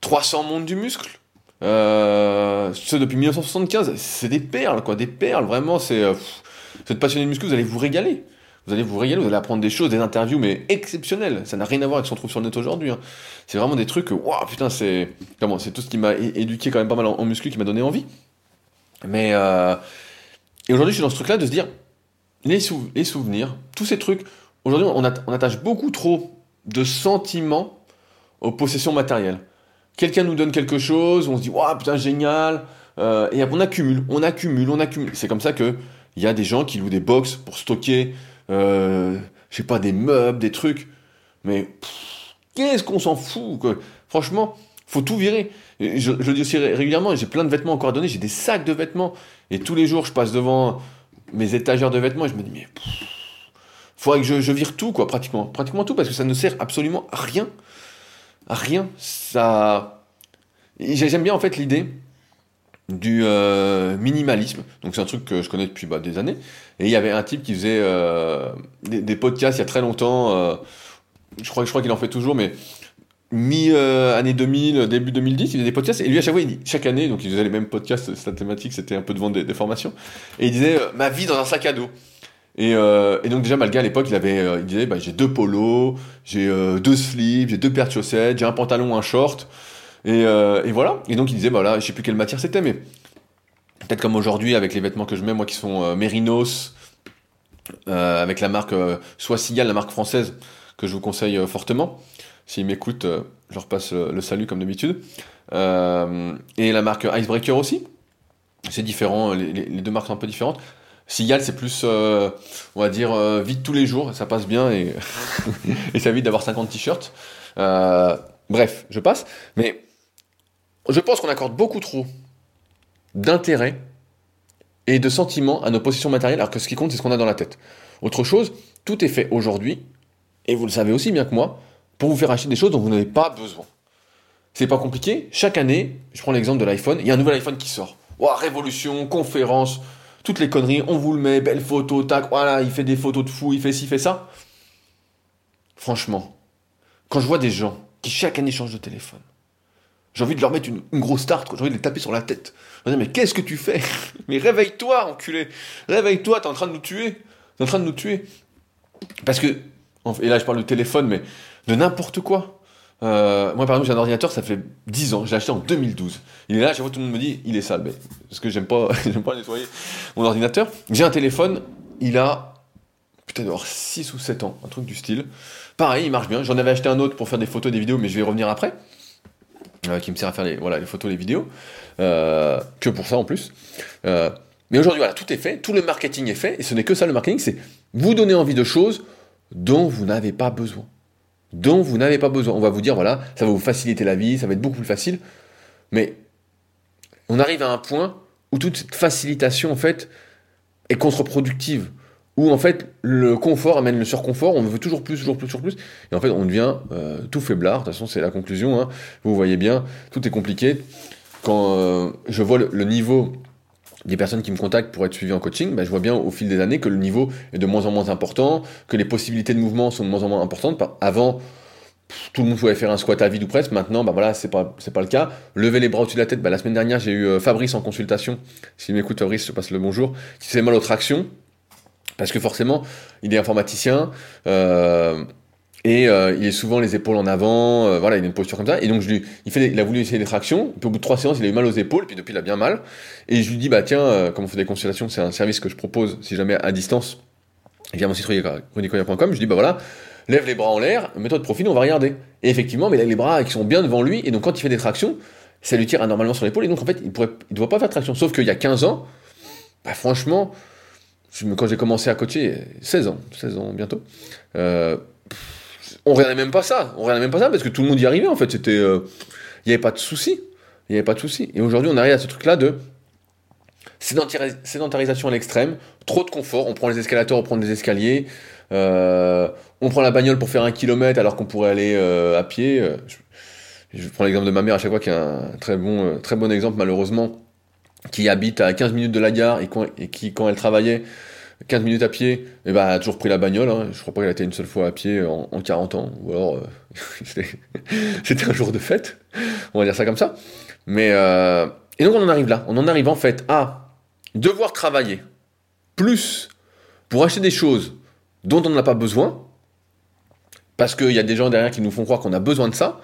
300 mondes du muscle, euh, ce depuis 1975, c'est des perles, quoi, des perles, vraiment, c'est. Euh, vous êtes passionné de muscu, vous allez vous régaler. Vous allez vous régaler, vous allez apprendre des choses, des interviews, mais exceptionnelles. Ça n'a rien à voir avec ce qu'on trouve sur le net aujourd'hui. Hein. C'est vraiment des trucs, waouh, putain, c'est. Comment C'est tout ce qui m'a éduqué quand même pas mal en, muscu, qui m'a donné envie. Mais. Euh... Et aujourd'hui, je suis dans ce truc-là de se dire, les, souvenirs, tous ces trucs, aujourd'hui, on, on attache beaucoup trop de sentiments aux possessions matérielles quelqu'un nous donne quelque chose, on se dit, waouh, putain, génial, euh, et on accumule, on accumule, on accumule. C'est comme ça que il y a des gens qui louent des box pour stocker, euh, je sais pas, des meubles, des trucs. Mais qu'est-ce qu'on s'en fout quoi. Franchement, faut tout virer. Je, le dis aussi régulièrement, j'ai plein de vêtements encore à donner, j'ai des sacs de vêtements. Et tous les jours, je passe devant mes étagères de vêtements et je me dis, mais faudrait que je, je, vire tout, quoi, pratiquement. Pratiquement tout, parce que ça ne sert absolument à rien rien. Ça. J'aime bien en fait l'idée du euh, minimalisme. Donc c'est un truc que je connais depuis bah, des années. Et il y avait un type qui faisait euh, des, podcasts il y a très longtemps. Euh, je crois, je crois qu'il en fait toujours, mais mi-année 2000, début 2010, il faisait des podcasts. Et lui, à chaque fois, il dit, chaque année, donc il faisait les mêmes podcasts, sa thématique, c'était un peu de vendre des, des formations. Et il disait, ma vie dans un sac à dos. Euh, et, donc déjà Malga à l'époque il avait euh, il disait bah, j'ai deux polos, j'ai euh, deux slips, j'ai deux paires de chaussettes, j'ai un pantalon, un short et, voilà. Et donc il disait bah là je sais plus quelle matière c'était mais peut-être comme aujourd'hui avec les vêtements que je mets moi qui sont Mérinos avec la marque soit Sigal la marque française que je vous conseille fortement. S'il m'écoute je leur passe le salut comme d'habitude. et la marque Icebreaker aussi. C'est différent, les, deux marques sont un peu différentes. Sigal, c'est plus, euh, on va dire, euh, vite tous les jours, ça passe bien et, et ça évite d'avoir 50 t-shirts. Euh, bref, je passe. Mais je pense qu'on accorde beaucoup trop d'intérêt et de sentiments à nos possessions matérielles, alors que ce qui compte, c'est ce qu'on a dans la tête. Autre chose, tout est fait aujourd'hui, et vous le savez aussi bien que moi, pour vous faire acheter des choses dont vous n'avez pas besoin. C'est pas compliqué. Chaque année, je prends l'exemple de l'iPhone, il y a un nouvel iPhone qui sort. Wow, révolution, conférence, toutes les conneries, on vous le met, belle photo, tac, voilà, il fait des photos de fou, il fait ci, il fait ça. Franchement, quand je vois des gens qui chaque année changent de téléphone, j'ai envie de leur mettre une, grosse tarte, j'ai envie de les taper sur la tête. Je dis, mais qu'est-ce que tu fais? Mais réveille-toi, enculé Réveille-toi, t'es en train de nous tuer T'es en train de nous tuer Parce que, et là je parle de téléphone, mais de n'importe quoi. Euh, moi, par exemple, j'ai un ordinateur, ça fait 10 ans. Je l'ai acheté en 2012. Il est là, chaque fois, tout le monde me dit, il est sale. Mais, parce que j'aime pas, pas nettoyer mon ordinateur. J'ai un téléphone, il a peut-être 6 ou 7 ans, un truc du style. Pareil, il marche bien. J'en avais acheté un autre pour faire des photos, des vidéos, mais je vais y revenir après. Euh, qui me sert à faire les, voilà, les photos, les vidéos. Euh, que pour ça en plus. Euh, mais aujourd'hui, voilà, tout est fait, tout le marketing est fait, et ce n'est que ça le marketing, c'est vous donner envie de choses dont vous n'avez pas besoin dont vous n'avez pas besoin. On va vous dire, voilà, ça va vous faciliter la vie, ça va être beaucoup plus facile. Mais on arrive à un point où toute facilitation, en fait, est contre-productive. Où, en fait, le confort amène le surconfort, on veut toujours plus, toujours plus, toujours plus. Et en fait, on devient euh, tout faiblard. De toute façon, c'est la conclusion. Hein. Vous voyez bien, tout est compliqué. Quand euh, je vois le niveau des personnes qui me contactent pour être suivies en coaching, bah, je vois bien au fil des années que le niveau est de moins en moins important, que les possibilités de mouvement sont de moins en moins importantes. Avant, tout le monde pouvait faire un squat à vide ou presque. Maintenant, bah voilà, c'est pas pas le cas. Lever les bras au-dessus de la tête. Bah, la semaine dernière, j'ai eu euh, Fabrice en consultation. S'il m'écoute, Fabrice, je passe le bonjour. Qui fait mal aux tractions parce que forcément, il est informaticien. Euh, et euh, il est souvent les épaules en avant, euh, voilà, il a une posture comme ça. Et donc je lui, il fait, il a voulu essayer des tractions. Puis au bout de trois séances, il a eu mal aux épaules. Puis depuis, il a bien mal. Et je lui dis, bah tiens, euh, comme on fait des consultations, c'est un service que je propose, si jamais à distance. Via mon site runicoya.com. Je lui dis, bah voilà, lève les bras en l'air, mets-toi de profil, on va regarder. Et effectivement, mais il a les bras qui sont bien devant lui, et donc quand il fait des tractions, ça lui tire anormalement sur l'épaule, et donc en fait, il ne il doit pas faire de traction. Sauf qu'il y a 15 ans, bah, franchement, quand j'ai commencé à coacher, 16 ans, 16 ans bientôt, euh, on regardait même pas ça. On regardait même pas ça parce que tout le monde y arrivait en fait. C'était, euh, il n'y avait pas de souci. Il n'y avait pas de souci. Et aujourd'hui, on arrive à ce truc-là de sédentarisation à l'extrême, trop de confort. On prend les escalators, on prend des escaliers. Euh, on prend la bagnole pour faire un kilomètre alors qu'on pourrait aller à pied. Je, prends l'exemple de ma mère à chaque fois qui est un très bon, très bon exemple malheureusement qui habite à 15 minutes de la gare et, qui, quand elle travaillait 15 minutes à pied, eh ben, a toujours pris la bagnole. Hein. Je crois pas qu'elle a été une seule fois à pied en, 40 ans. Ou alors, euh, c'était un jour de fête. On va dire ça comme ça. Mais, euh, et donc on en arrive là. On en arrive en fait à devoir travailler plus pour acheter des choses dont on n'a pas besoin. Parce qu'il y a des gens derrière qui nous font croire qu'on a besoin de ça.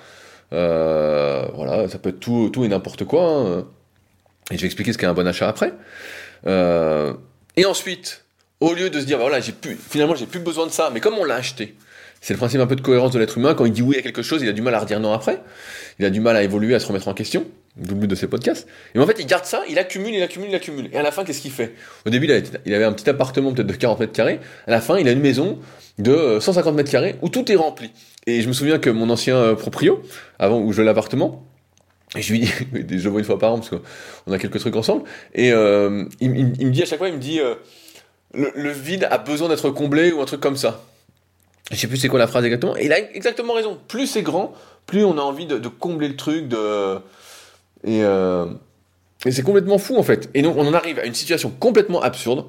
Euh, voilà, ça peut être tout, tout et n'importe quoi. Hein. Et je vais expliquer ce qu'est un bon achat après. Euh, et ensuite, au lieu de se dire, bah voilà, j'ai plus, finalement, j'ai plus besoin de ça, mais comme on l'a acheté, c'est le principe un peu de cohérence de l'être humain. Quand il dit oui à quelque chose, il a du mal à redire non après. Il a du mal à évoluer, à se remettre en question. D'où le but de ces podcasts. Et en fait, il garde ça, il accumule, il accumule, il accumule. Et à la fin, qu'est-ce qu'il fait? Au début, il avait un petit appartement peut-être de 40 mètres carrés. À la fin, il a une maison de 150 mètres carrés où tout est rempli. Et je me souviens que mon ancien euh, proprio, avant où je l'appartement, je lui dis, je le vois une fois par an parce qu'on a quelques trucs ensemble. Et euh, il, me dit à chaque fois, il me dit, euh, le, vide a besoin d'être comblé ou un truc comme ça. Je sais plus c'est quoi la phrase exactement. Et il a exactement raison. Plus c'est grand, plus on a envie de, combler le truc. De... Et, euh, et c'est complètement fou en fait. Et donc on en arrive à une situation complètement absurde.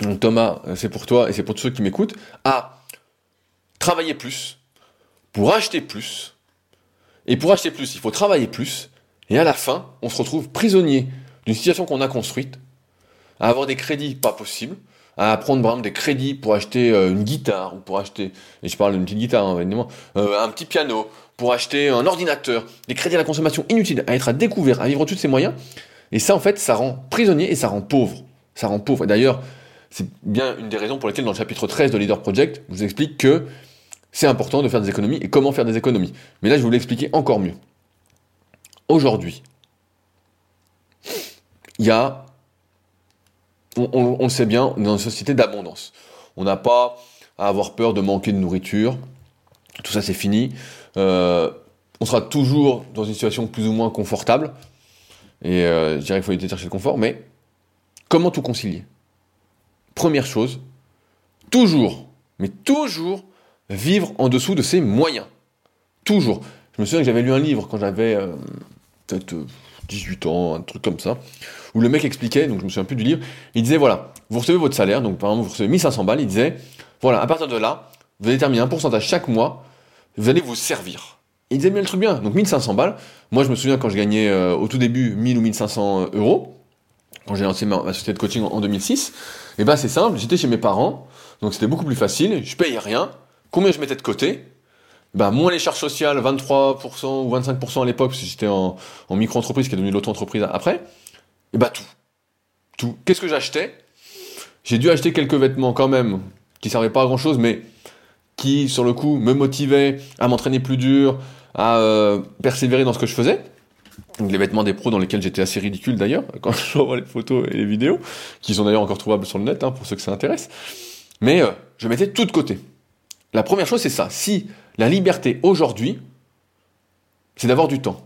Donc Thomas, c'est pour toi et c'est pour tous ceux qui m'écoutent, à travailler plus, pour acheter plus, et pour acheter plus, il faut travailler plus. Et à la fin, on se retrouve prisonnier d'une situation qu'on a construite, à avoir des crédits pas possibles, à prendre par exemple des crédits pour acheter euh, une guitare, ou pour acheter, et je parle d'une petite guitare hein, euh, un petit piano, pour acheter un ordinateur, des crédits à la consommation inutiles, à être à découvert, à vivre tous ces moyens. Et ça, en fait, ça rend prisonnier et ça rend pauvre. Ça rend pauvre. Et d'ailleurs, c'est bien une des raisons pour lesquelles dans le chapitre 13 de Leader Project, je vous explique que c'est important de faire des économies et comment faire des économies. Mais là, je vais vous l'expliquer encore mieux. Aujourd'hui, il y a, on, le sait bien, dans une société d'abondance. On n'a pas à avoir peur de manquer de nourriture. Tout ça, c'est fini. Euh, on sera toujours dans une situation plus ou moins confortable. Et euh, je dirais qu'il faut éviter de chercher le confort. Mais comment tout concilier? Première chose, toujours, mais toujours vivre en dessous de ses moyens. Toujours. Je me souviens que j'avais lu un livre quand j'avais euh, peut-être 18 euh, ans, un truc comme ça, où le mec expliquait, donc je me souviens plus du livre, il disait voilà, vous recevez votre salaire, donc par exemple vous recevez 1500 balles, il disait voilà, à partir de là, vous allez déterminer un pourcentage chaque mois, vous allez vous servir. il disait bien le truc bien, donc 1500 balles. Moi je me souviens quand je gagnais euh, au tout début 1000 ou 1500 euros, quand j'ai lancé ma, société de coaching en, en 2006, et ben c'est simple, j'étais chez mes parents, donc c'était beaucoup plus facile, je payais rien, Combien je mettais de côté? Bah, moins les charges sociales, 23% ou 25% à l'époque, parce que j'étais en, micro-entreprise qui est devenue l'auto-entreprise après, et bah tout. Tout. Qu'est-ce que j'achetais? J'ai dû acheter quelques vêtements quand même, qui servaient pas à grand chose, mais qui, sur le coup, me motivaient à m'entraîner plus dur, à euh, persévérer dans ce que je faisais. Donc les vêtements des pros dans lesquels j'étais assez ridicule d'ailleurs, quand je vois les photos et les vidéos, qui sont d'ailleurs encore trouvables sur le net, hein, pour ceux que ça intéresse. Mais euh, je mettais tout de côté. La première chose, c'est ça. Si la liberté aujourd'hui, c'est d'avoir du temps.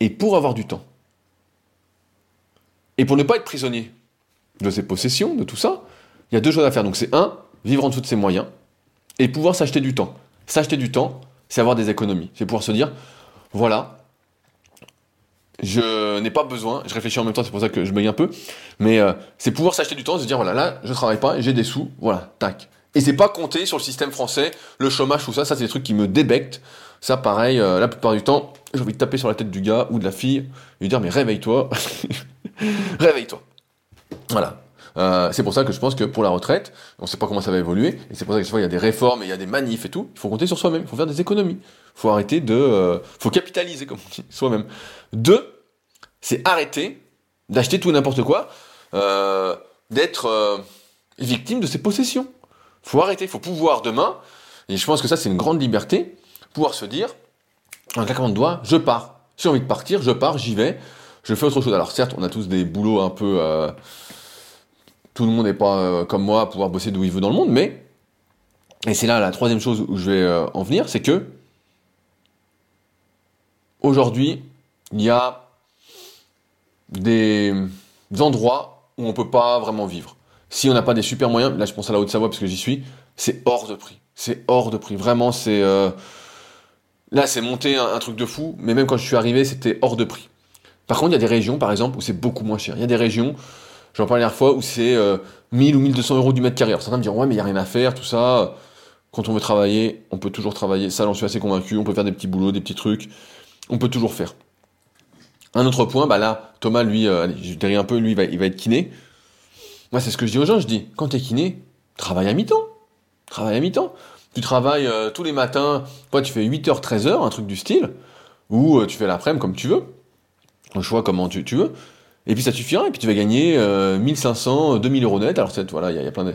Et pour avoir du temps, et pour ne pas être prisonnier de ses possessions, de tout ça, il y a deux choses à faire. Donc c'est un, vivre en dessous de ses moyens, et pouvoir s'acheter du temps. S'acheter du temps, c'est avoir des économies. C'est pouvoir se dire, voilà, je n'ai pas besoin, je réfléchis en même temps, c'est pour ça que je baigne un peu, mais euh, c'est pouvoir s'acheter du temps, se dire, voilà, là, je travaille pas, j'ai des sous, voilà, tac. Et c'est pas compté sur le système français, le chômage, tout ça, ça c'est des trucs qui me débectent. Ça pareil, euh, la plupart du temps, j'ai envie de taper sur la tête du gars ou de la fille, lui dire mais réveille-toi, réveille-toi. Voilà. Euh, c'est pour ça que je pense que pour la retraite, on sait pas comment ça va évoluer, et c'est pour ça que fois il y a des réformes et il y a des manifs et tout. Il faut compter sur soi-même, il faut faire des économies, il faut arrêter de, euh, faut capitaliser comme on dit, soi-même. Deux, c'est arrêter d'acheter tout n'importe quoi, euh, d'être victime de ses possessions faut arrêter, faut pouvoir demain Et je pense que ça, c'est une grande liberté, pouvoir se dire, un claquement de doigts, je pars. J'ai envie de partir, je pars, j'y vais, je fais autre chose. Alors certes, on a tous des boulots un peu... Euh, tout le monde n'est pas euh, comme moi à pouvoir bosser d'où il veut dans le monde, mais... Et c'est là la troisième chose où je vais euh, en venir, c'est que... Aujourd'hui, il y a des endroits où on peut pas vraiment vivre. Si on n'a pas des super moyens, là je pense à la Haute-Savoie parce que j'y suis, c'est hors de prix. C'est hors de prix. Vraiment, c'est... Là, c'est monté un, truc de fou, mais même quand je suis arrivé, c'était hors de prix. Par contre, il y a des régions, par exemple, où c'est beaucoup moins cher. Il y a des régions, j'en parlais la dernière fois, où c'est 1000 euh, ou 1200 euros du mètre carré. Alors certains me diront, ouais, mais il n'y a rien à faire, tout ça. Quand on veut travailler, on peut toujours travailler. Ça, j'en suis assez convaincu. On peut faire des petits boulots, des petits trucs. On peut toujours faire. Un autre point, bah là, Thomas, lui, euh, allez, je dirais un peu, lui, va, il va être kiné. Moi, c'est ce que je dis aux gens. Je dis, quand tu es kiné, travaille à mi-temps. Travaille à mi-temps. Tu travailles euh, tous les matins, toi tu fais 8h, 13h, un truc du style, ou euh, tu fais l'après-midi comme tu veux, le choix comment tu, veux, et puis ça suffira, et puis tu vas gagner 1500, 2000 euros net, alors voilà, il y, a de,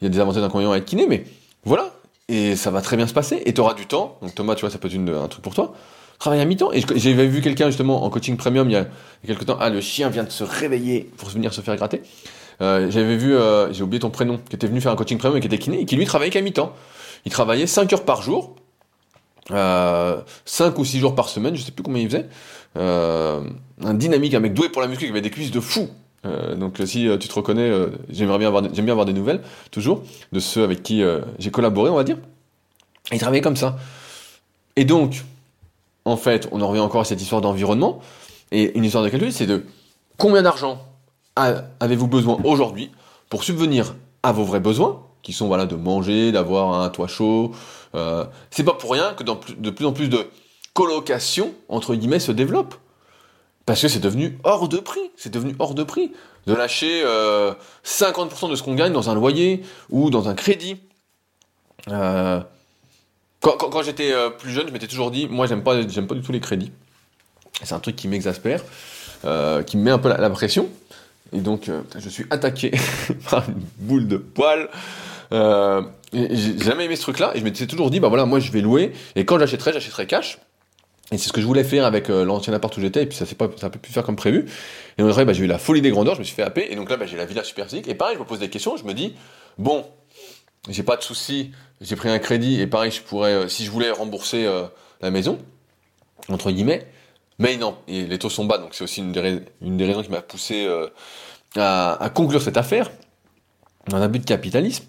il y a des avantages inconvénients à être kiné, mais voilà, et ça va très bien se passer, et tu auras du temps, donc Thomas, tu vois, ça peut être un truc pour toi, travaille à mi-temps, et j'avais vu quelqu'un justement en coaching premium il y, a, quelques temps, ah le chien vient de se réveiller pour venir se faire gratter, euh, j'avais vu, j'ai oublié ton prénom, qui était venu faire un coaching premium et qui était kiné, et qui lui travaillait qu'à mi-temps. Il travaillait 5 heures par jour, euh, 5 ou 6 jours par semaine, je sais plus combien il faisait. Euh, un dynamique, un mec doué pour la muscu qui avait des cuisses de fou. Euh, donc si euh, tu te reconnais, euh, j'aimerais bien avoir, j'aime bien avoir des nouvelles toujours de ceux avec qui j'ai collaboré, on va dire. Et il travaillait comme ça. Et donc, en fait, on en revient encore à cette histoire d'environnement et une histoire de calcul, c'est de combien d'argent avez-vous besoin aujourd'hui pour subvenir à vos vrais besoins qui sont voilà de manger, d'avoir un toit chaud. Euh, c'est pas pour rien que de plus en plus de colocations entre guillemets se développent parce que c'est devenu hors de prix. C'est devenu hors de prix de lâcher 50% euh, de ce qu'on gagne dans un loyer ou dans un crédit. Euh, quand, j'étais plus jeune, je m'étais toujours dit, moi j'aime pas, j'aime pas du tout les crédits. C'est un truc qui m'exaspère, qui me met un peu la, pression. Et donc, je suis attaqué par une boule de poils. Euh, j'ai jamais aimé ce truc-là et je m'étais toujours dit, bah voilà, moi je vais louer et quand j'achèterai, j'achèterai cash. Et c'est ce que je voulais faire avec euh, l'ancien appart où j'étais, et puis ça s'est pas, ça a pu faire comme prévu. Et on dirait, bah, j'ai eu la folie des grandeurs, je me suis fait happer, et donc là, bah, j'ai la villa super. Et pareil, je me pose des questions, je me dis, bon, j'ai pas de souci, j'ai pris un crédit, et pareil, je pourrais, euh, si je voulais rembourser la maison, entre guillemets, mais non, et les taux sont bas, donc c'est aussi une des, raisons qui m'a poussé à, à conclure cette affaire, un but de capitalisme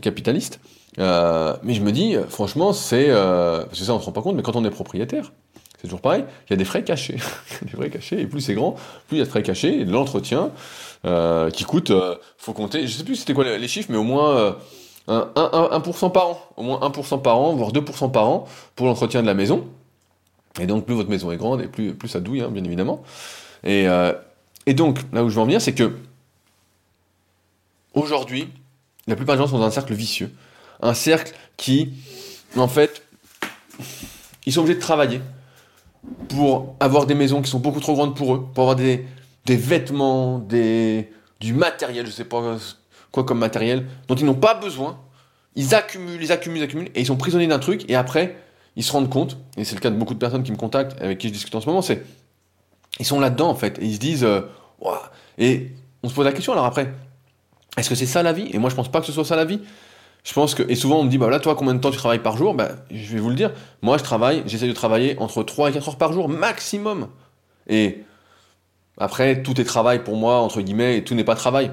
capitaliste. Euh, mais je me dis, franchement, c'est. Euh, parce que ça, on se rend pas compte, mais quand on est propriétaire, c'est toujours pareil, il y a des frais cachés. des frais cachés, et plus c'est grand, plus il y a de frais cachés, et de l'entretien euh, qui coûte, euh, faut compter, je sais plus c'était quoi les, chiffres, mais au moins 1%, euh, 1, par an. Au moins 1% par an, voire 2% par an pour l'entretien de la maison. Et donc, plus votre maison est grande, et plus, plus ça douille, hein, bien évidemment. Et, et donc, là où je veux en venir, c'est que aujourd'hui, la plupart des gens sont dans un cercle vicieux. Un cercle qui, en fait, ils sont obligés de travailler pour avoir des maisons qui sont beaucoup trop grandes pour eux, pour avoir des, des vêtements, des, du matériel, je sais pas quoi comme matériel, dont ils n'ont pas besoin. Ils accumulent, ils accumulent, ils accumulent, et ils sont prisonniers d'un truc, et après, ils se rendent compte, et c'est le cas de beaucoup de personnes qui me contactent, avec qui je discute en ce moment, c'est, ils sont là-dedans, en fait, et ils se disent, euh, et on se pose la question, alors après, est-ce que c'est ça la vie? Et moi, je pense pas que ce soit ça la vie. Je pense que, et souvent on me dit, bah là, toi, combien de temps tu travailles par jour? Bah, je vais vous le dire. Moi, je travaille, j'essaie de travailler entre 3 et 4 heures par jour, maximum. Et après, tout est travail pour moi, entre guillemets, et tout n'est pas travail. De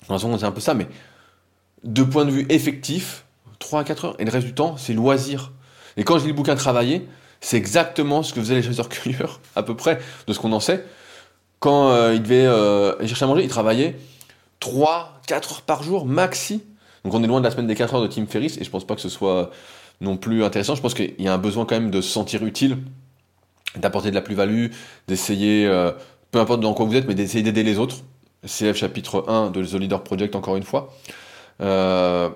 toute façon, c'est un peu ça, mais de point de vue effectif, 3 à 4 heures, et le reste du temps, c'est loisir. Et quand je lis le bouquin Travailler, c'est exactement ce que faisaient les chasseurs-cueilleurs, à peu près, de ce qu'on en sait. Quand euh, ils devaient euh, chercher à manger, ils travaillaient 3, 4 heures par jour, maxi. Donc on est loin de la semaine des 4 heures de Tim Ferriss, et je pense pas que ce soit non plus intéressant. Je pense qu'il y a un besoin quand même de se sentir utile, d'apporter de la plus-value, d'essayer, euh, peu importe dans quoi vous êtes, mais d'essayer d'aider les autres. CF chapitre 1 de The Leader Project, encore une fois. Euh,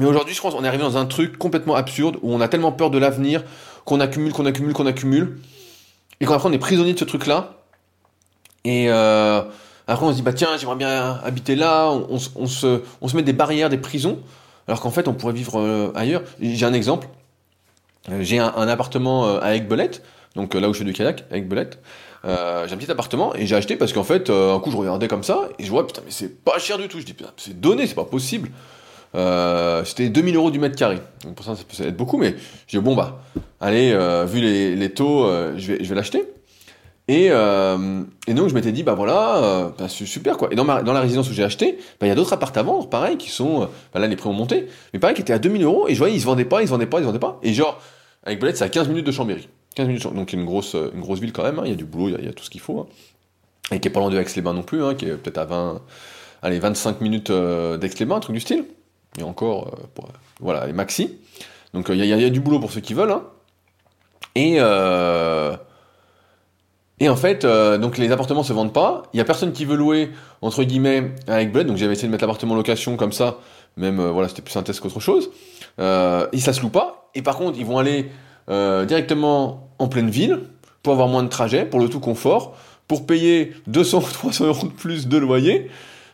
mais aujourd'hui, je pense qu'on est arrivé dans un truc complètement absurde, où on a tellement peur de l'avenir, qu'on accumule, qu'on accumule, qu'on accumule, et qu'après on est prisonnier de ce truc-là. Et... Euh, après, on se dit, bah tiens, j'aimerais bien habiter là, on, se, on met des barrières, des prisons, alors qu'en fait on pourrait vivre euh, ailleurs. J'ai un exemple. Euh, j'ai un, appartement à Aiguebelette, donc là où je fais du kayak, à Aiguebelette. j'ai un petit appartement et j'ai acheté parce qu'en fait, un coup je regardais comme ça et je vois putain mais c'est pas cher du tout. Je dis putain c'est donné, c'est pas possible. C'était 2000 euros du mètre carré. Donc pour ça ça peut être beaucoup, mais je dis bon bah allez, vu les, taux, je vais, je vais l'acheter. Et, euh, et, donc je m'étais dit, bah voilà, euh, bah, super quoi. Et dans, dans la résidence où j'ai acheté, bah, il y a d'autres appartements, pareil, qui sont, euh, bah, là les prix ont monté, mais pareil, qui étaient à 2000 euros, et je voyais, ils se vendaient pas, ils se vendaient pas, ils se vendaient pas. Et genre, avec Belette, c'est à 15 minutes de Chambéry. 15 minutes, donc une grosse, une grosse ville quand même, hein. il y a du boulot, il y a, tout ce qu'il faut. Hein. Et qui est pas loin de Aix-les-Bains non plus, hein, qui est peut-être à 20, allez, 25 minutes d'Aix-les-Bains, un truc du style. Et encore, voilà, les maxi. Donc il y, y, a du boulot pour ceux qui veulent. Hein. Et... Euh, et en fait, euh, donc les appartements se vendent pas. Il y a personne qui veut louer entre guillemets avec Bled. Donc j'avais essayé de mettre l'appartement en location comme ça. Même euh, voilà, c'était plus test qu'autre chose. Euh, et ça se loue pas. Et par contre, ils vont aller euh, directement en pleine ville pour avoir moins de trajets, pour le tout confort, pour payer 200 ou 300 euros de plus de loyer.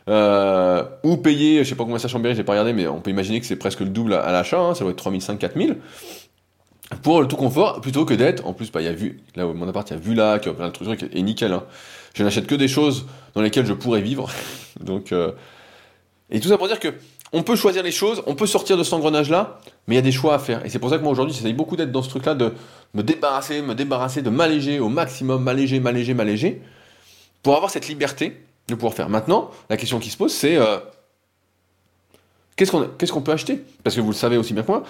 Euh, ou payer, je sais pas combien ça Chambéry, j'ai pas regardé, mais on peut imaginer que c'est presque le double à, l'achat, hein, ça doit être 3500, 4000 pour le tout confort, plutôt que d'être, en plus, bah, il y a vu, là où mon appart, il y a vu là, qui plein de trucs, et nickel, hein. Je n'achète que des choses dans lesquelles je pourrais vivre. Donc, euh, et tout ça pour dire que, on peut choisir les choses, on peut sortir de cet engrenage-là, mais il y a des choix à faire. Et c'est pour ça que moi aujourd'hui, j'essaye beaucoup d'être dans ce truc-là, de me débarrasser, me débarrasser, de m'alléger au maximum, m'alléger, m'alléger, m'alléger, pour avoir cette liberté de pouvoir faire. Maintenant, la question qui se pose, c'est euh, qu'est-ce qu'on peut acheter? Parce que vous le savez aussi bien que moi,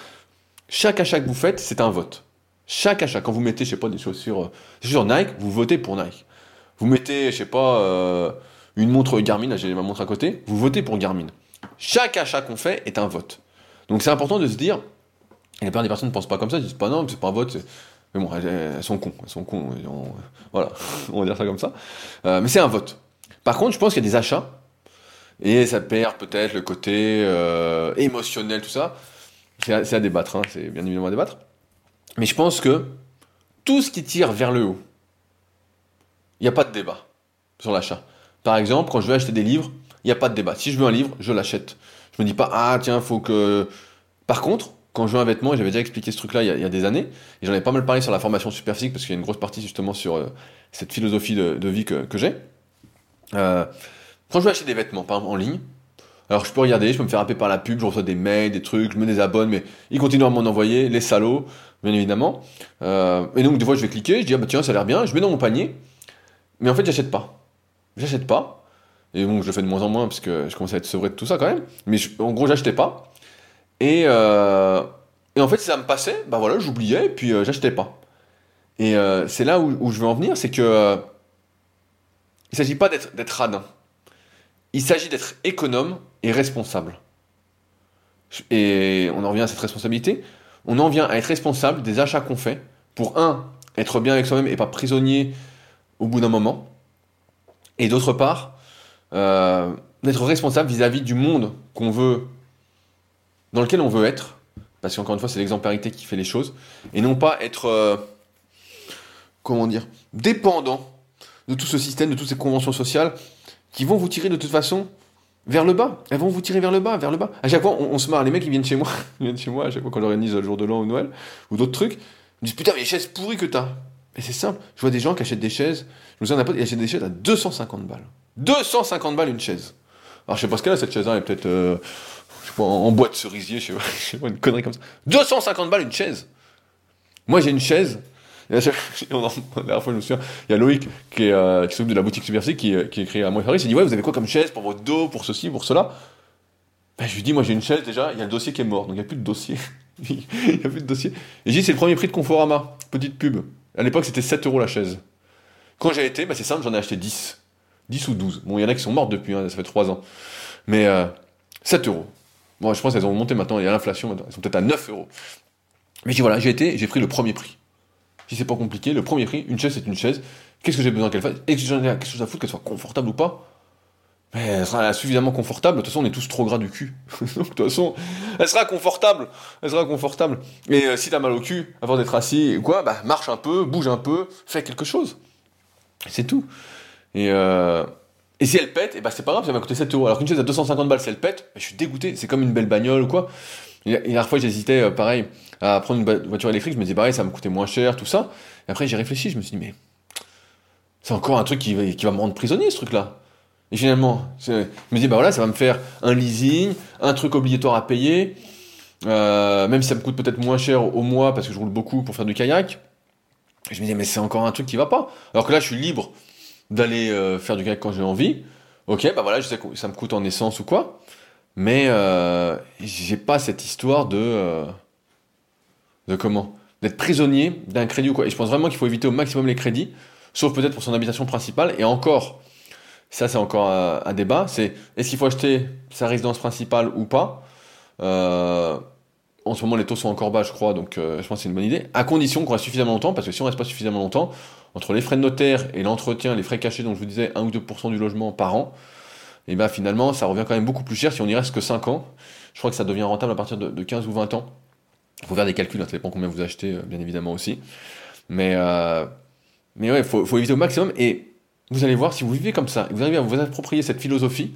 chaque achat que vous faites, c'est un vote. Chaque achat, quand vous mettez, je sais pas, des chaussures, euh, Nike, vous votez pour Nike. Vous mettez, je sais pas, euh, une montre Garmin, j'ai ma montre à côté, vous votez pour Garmin. Chaque achat qu'on fait est un vote. Donc c'est important de se dire, et la plupart des personnes ne pensent pas comme ça, ils disent pas non, c'est pas un vote, mais bon, elles, sont cons, elles sont cons, voilà, on va dire ça comme ça. Euh, mais c'est un vote. Par contre, je pense qu'il y a des achats, et ça perd peut-être le côté euh, émotionnel, tout ça. C'est à, débattre, hein, c'est bien évidemment à débattre. Mais je pense que tout ce qui tire vers le haut, il n'y a pas de débat sur l'achat. Par exemple, quand je vais acheter des livres, il n'y a pas de débat. Si je veux un livre, je l'achète. Je me dis pas, ah tiens, faut que. Par contre, quand je veux un vêtement, j'avais déjà expliqué ce truc-là il, y a des années, et j'en ai pas mal parlé sur la formation Superphysique, parce qu'il y a une grosse partie justement sur euh, cette philosophie de, vie que, j'ai. Euh, quand je veux acheter des vêtements, par exemple en ligne, alors je peux regarder, je peux me faire happer par la pub, je reçois des mails, des trucs, je me désabonne, mais ils continuent à m'en envoyer, les salauds, bien évidemment. Euh, et donc des fois je vais cliquer, je dis ah bah tiens ça a l'air bien, je mets dans mon panier, mais en fait j'achète pas. J'achète pas. Et bon je le fais de moins en moins parce que je commence à être sevré de tout ça quand même. Mais en gros j'achetais pas. Et, euh, en fait si ça me passait, bah voilà j'oubliais et puis euh, j'achetais pas. Et c'est là où, où, je veux en venir, c'est que il s'agit pas d'être radin. Il s'agit d'être économe et responsable. Et on en revient à cette responsabilité. On en vient à être responsable des achats qu'on fait pour, un, être bien avec soi-même et pas prisonnier au bout d'un moment. Et d'autre part, euh, d'être responsable vis-à-vis du monde qu'on veut, dans lequel on veut être. Parce qu'encore une fois, c'est l'exemplarité qui fait les choses. Et non pas être, euh, comment dire, dépendant de tout ce système, de toutes ces conventions sociales qui vont vous tirer de toute façon vers le bas. Elles vont vous tirer vers le bas, vers le bas. À chaque fois, on, se marre. Les mecs, ils viennent chez moi. Ils viennent chez moi à chaque fois qu'on organise le jour de l'an ou Noël ou d'autres trucs. Ils disent Putain, mais les chaises pourries que t'as. Et c'est simple. Je vois des gens qui achètent des chaises. Je me souviens d'un pote, il achète des chaises à 250 balles. 250 balles une chaise. Alors, je sais pas ce qu'elle a cette chaise-là. Elle est peut-être, euh, en, boîte cerisier, je sais, je sais pas, une connerie comme ça. 250 balles une chaise. Moi, j'ai une chaise. la dernière fois, je me souviens, il y a Loïc qui, euh, qui s'occupe de la boutique Supercy qui, euh, qui écrit à moi Paris. Il dit Ouais, vous avez quoi comme chaise pour votre dos, pour ceci, pour cela? Ben, Je lui dis Moi, j'ai une chaise déjà, il y a le dossier qui est mort, donc il n'y a plus de dossier. il n'y a plus de dossier. Et je dis C'est le premier prix de Conforama, petite pub. À l'époque, c'était 7 euros la chaise. Quand j'ai été, bah, c'est simple, j'en ai acheté 10. 10 ou 12. Bon, il y en a qui sont mortes depuis, hein, ça fait 3 ans. Mais euh, 7 euros. Bon, je pense qu'elles ont monté maintenant, il y a l'inflation, elles sont peut-être à 9 euros. Mais je voilà, j'ai été, j'ai pris le premier prix. Si c'est pas compliqué, le premier prix, une chaise c'est une chaise. Qu'est-ce que j'ai besoin qu'elle fasse? Est-ce que j'en ai quelque chose à foutre qu'elle soit confortable ou pas? Elle sera suffisamment confortable. De toute façon, on est tous trop gras du cul. Donc, de toute façon, elle sera confortable. Elle sera confortable. Et euh, si t'as mal au cul, avant d'être assis quoi, bah, marche un peu, bouge un peu, fais quelque chose. C'est tout. Et, euh, Et si elle pète, et bah c'est pas grave, ça va coûter 7 euros. Alors qu'une chaise à 250 balles, si elle pète, bah, je suis dégoûté, c'est comme une belle bagnole ou quoi. Et la dernière fois, j'hésitais, euh, pareil, à prendre une voiture électrique, je me disais, pareil, ça va me coûter moins cher, tout ça. Et après, j'ai réfléchi, je me suis dit, mais c'est encore un truc qui va, me rendre prisonnier, ce truc-là. Et finalement, je me dis, bah voilà, ça va me faire un leasing, un truc obligatoire à payer, euh, même si ça me coûte peut-être moins cher au mois parce que je roule beaucoup pour faire du kayak. je me dis, mais c'est encore un truc qui va pas. Alors que là, je suis libre d'aller euh, faire du kayak quand j'ai envie. Ok, bah voilà, je sais que ça me coûte en essence ou quoi. Mais euh, j'ai pas cette histoire de. Euh, de comment D'être prisonnier d'un crédit ou quoi. Et je pense vraiment qu'il faut éviter au maximum les crédits, sauf peut-être pour son habitation principale. Et encore, ça c'est encore un, débat, c'est est-ce qu'il faut acheter sa résidence principale ou pas? Euh, En ce moment les taux sont encore bas je crois, donc euh, je pense que c'est une bonne idée, à condition qu'on reste suffisamment longtemps, parce que si on reste pas suffisamment longtemps, entre les frais de notaire et l'entretien, les frais cachés dont je vous disais 1 ou 2% du logement par an, et bien finalement ça revient quand même beaucoup plus cher si on y reste que 5 ans. Je crois que ça devient rentable à partir de, 15 ou 20 ans. Il faut faire des calculs, hein, ça dépend combien vous achetez, euh, bien évidemment aussi. Mais, mais ouais, il faut, éviter au maximum. Et vous allez voir, si vous vivez comme ça, vous arrivez à vous approprier cette philosophie,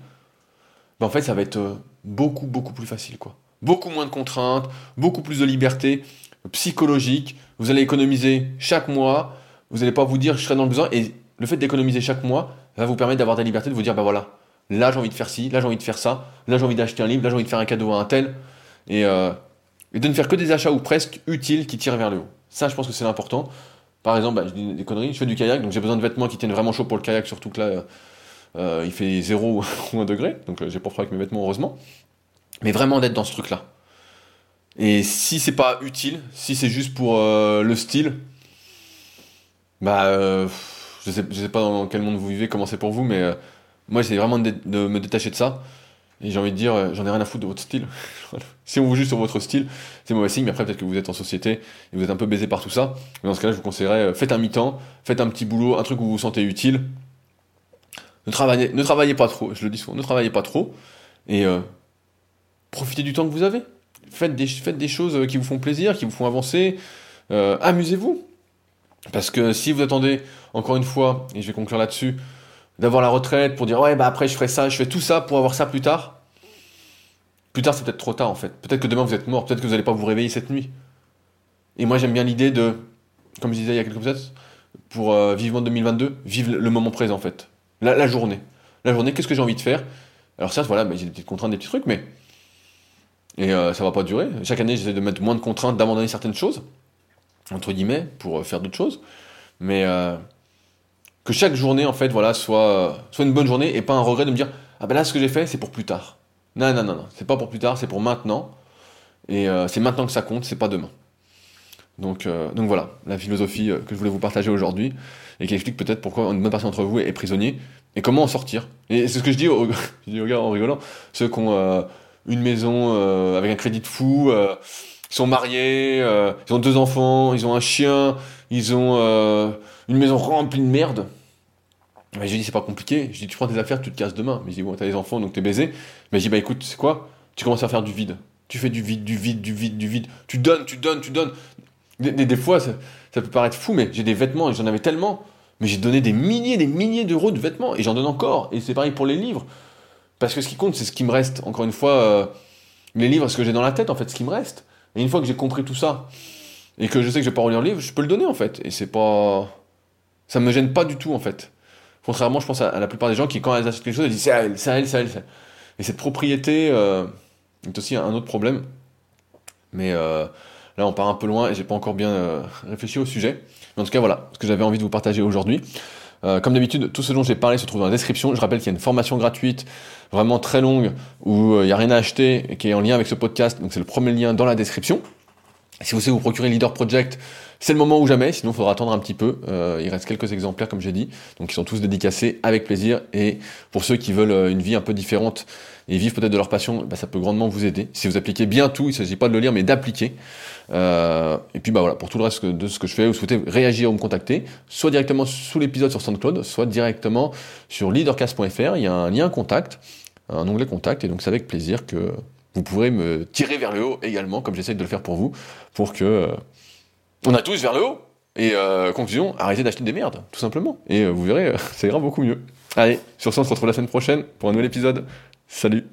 ben en fait, ça va être euh, beaucoup, beaucoup plus facile, quoi. Beaucoup moins de contraintes, beaucoup plus de liberté psychologique. Vous allez économiser chaque mois. Vous n'allez pas vous dire, je serai dans le besoin. Et le fait d'économiser chaque mois va vous permettre d'avoir de la liberté de vous dire, ben voilà, là j'ai envie de faire ci, là j'ai envie de faire ça, là j'ai envie d'acheter un livre, là j'ai envie de faire un cadeau à un tel. Et, euh, de ne faire que des achats ou presque utiles qui tirent vers le haut. Ça, je pense que c'est l'important. Par exemple, bah, je dis des conneries, je fais du kayak, donc j'ai besoin de vêtements qui tiennent vraiment chaud pour le kayak, surtout que là, euh, il fait 0 ou 1 degré, donc euh, j'ai pas froid avec mes vêtements, heureusement. Mais vraiment d'être dans ce truc-là. Et si c'est pas utile, si c'est juste pour euh, le style, bah, je, sais, je sais pas dans quel monde vous vivez, comment c'est pour vous, mais moi, j'essaie vraiment de, me détacher de ça. Et j'ai envie de dire, euh, j'en ai rien à foutre de votre style. si on vous juge sur votre style, c'est mauvais signe, mais après peut-être que vous êtes en société et vous êtes un peu baisé par tout ça. Mais dans ce cas-là, je vous conseillerais, euh, faites un mi-temps, faites un petit boulot, un truc où vous vous sentez utile. Ne travaillez, ne travaillez pas trop, je le dis souvent, ne travaillez pas trop. Et euh, profitez du temps que vous avez. Faites des, faites des choses qui vous font plaisir, qui vous font avancer. Amusez-vous. Parce que si vous attendez, encore une fois, et je vais conclure là-dessus, d'avoir la retraite pour dire ouais bah après je ferai ça, je fais tout ça pour avoir ça plus tard. Plus tard c'est peut-être trop tard en fait. Peut-être que demain vous êtes mort, peut-être que vous n'allez pas vous réveiller cette nuit. Et moi j'aime bien l'idée de, comme je disais il y a quelques minutes, pour euh, vivement 2022, vivre le moment présent en fait. La, journée. La journée, qu'est-ce que j'ai envie de faire? Alors certes voilà, j'ai des petites contraintes, des petits trucs, mais... Et euh, ça va pas durer. Chaque année j'essaie de mettre moins de contraintes, d'abandonner certaines choses, entre guillemets, pour euh, faire d'autres choses. Mais que chaque journée en fait voilà soit soit une bonne journée et pas un regret de me dire ah ben là ce que j'ai fait c'est pour plus tard. Non non non non, c'est pas pour plus tard, c'est pour maintenant et euh, c'est maintenant que ça compte, c'est pas demain. Donc euh, donc voilà la philosophie euh, que je voulais vous partager aujourd'hui et qui explique peut-être pourquoi une bonne partie d'entre vous est prisonnier et comment en sortir. Et c'est ce que je dis aux, je dis aux gars en rigolant, ceux qui ont une maison avec un crédit de fou, ils sont mariés, ils ont deux enfants, ils ont un chien, ils ont une maison remplie de merde. Mais j'ai dit, c'est pas compliqué. Je dis, tu prends tes affaires, tu te casses demain. Mais je dis, bon, t'as des enfants, donc t'es baisé. Mais je dis, bah écoute, c'est quoi? Tu commences à faire du vide. Tu fais du vide, du vide, du vide, du vide. Tu donnes, tu donnes, tu donnes. Des, fois, ça, peut paraître fou, mais j'ai des vêtements et j'en avais tellement. Mais j'ai donné des milliers, des milliers d'euros de vêtements et j'en donne encore. Et c'est pareil pour les livres. Parce que ce qui compte, c'est ce qui me reste. Encore une fois, euh, les livres, ce que j'ai dans la tête, en fait, ce qui me reste. Et une fois que j'ai compris tout ça, et que je sais que je vais pas relire le livre, je peux le donner, en fait. Et c'est pas ça me gêne pas du tout en fait. Contrairement, je pense à, la plupart des gens qui, quand elles achètent quelque chose, elles disent c'est à elle, c'est à elle, c'est à elle. Et cette propriété euh, est aussi un autre problème. Mais euh, là, on part un peu loin et j'ai pas encore bien euh, réfléchi au sujet. Mais en tout cas, voilà ce que j'avais envie de vous partager aujourd'hui. comme d'habitude, tout ce dont j'ai parlé se trouve dans la description. Je rappelle qu'il y a une formation gratuite, vraiment très longue, où il n'y a rien à acheter, et qui est en lien avec ce podcast. Donc c'est le premier lien dans la description. Si vous voulez vous procurer Leader Project, c'est le moment ou jamais, sinon il faudra attendre un petit peu. Euh, il reste quelques exemplaires, comme j'ai dit, donc ils sont tous dédicacés avec plaisir. Et pour ceux qui veulent euh, une vie un peu différente et vivre peut-être de leur passion, bah, ça peut grandement vous aider. Si vous appliquez bien tout, il ne s'agit pas de le lire, mais d'appliquer. Euh, et puis bah voilà, pour tout le reste de ce que je fais, vous souhaitez réagir ou me contacter, soit directement sous l'épisode sur SoundCloud, soit directement sur leadercast.fr. Il y a un lien contact, un onglet contact, et donc c'est avec plaisir que vous pourrez me tirer vers le haut également, comme j'essaie de le faire pour vous, pour que on a tous vers le haut. Et euh, conclusion, arrêtez d'acheter des merdes, tout simplement. Et euh, vous verrez, ça ira beaucoup mieux. Allez, sur ce, on se retrouve la semaine prochaine pour un nouvel épisode. Salut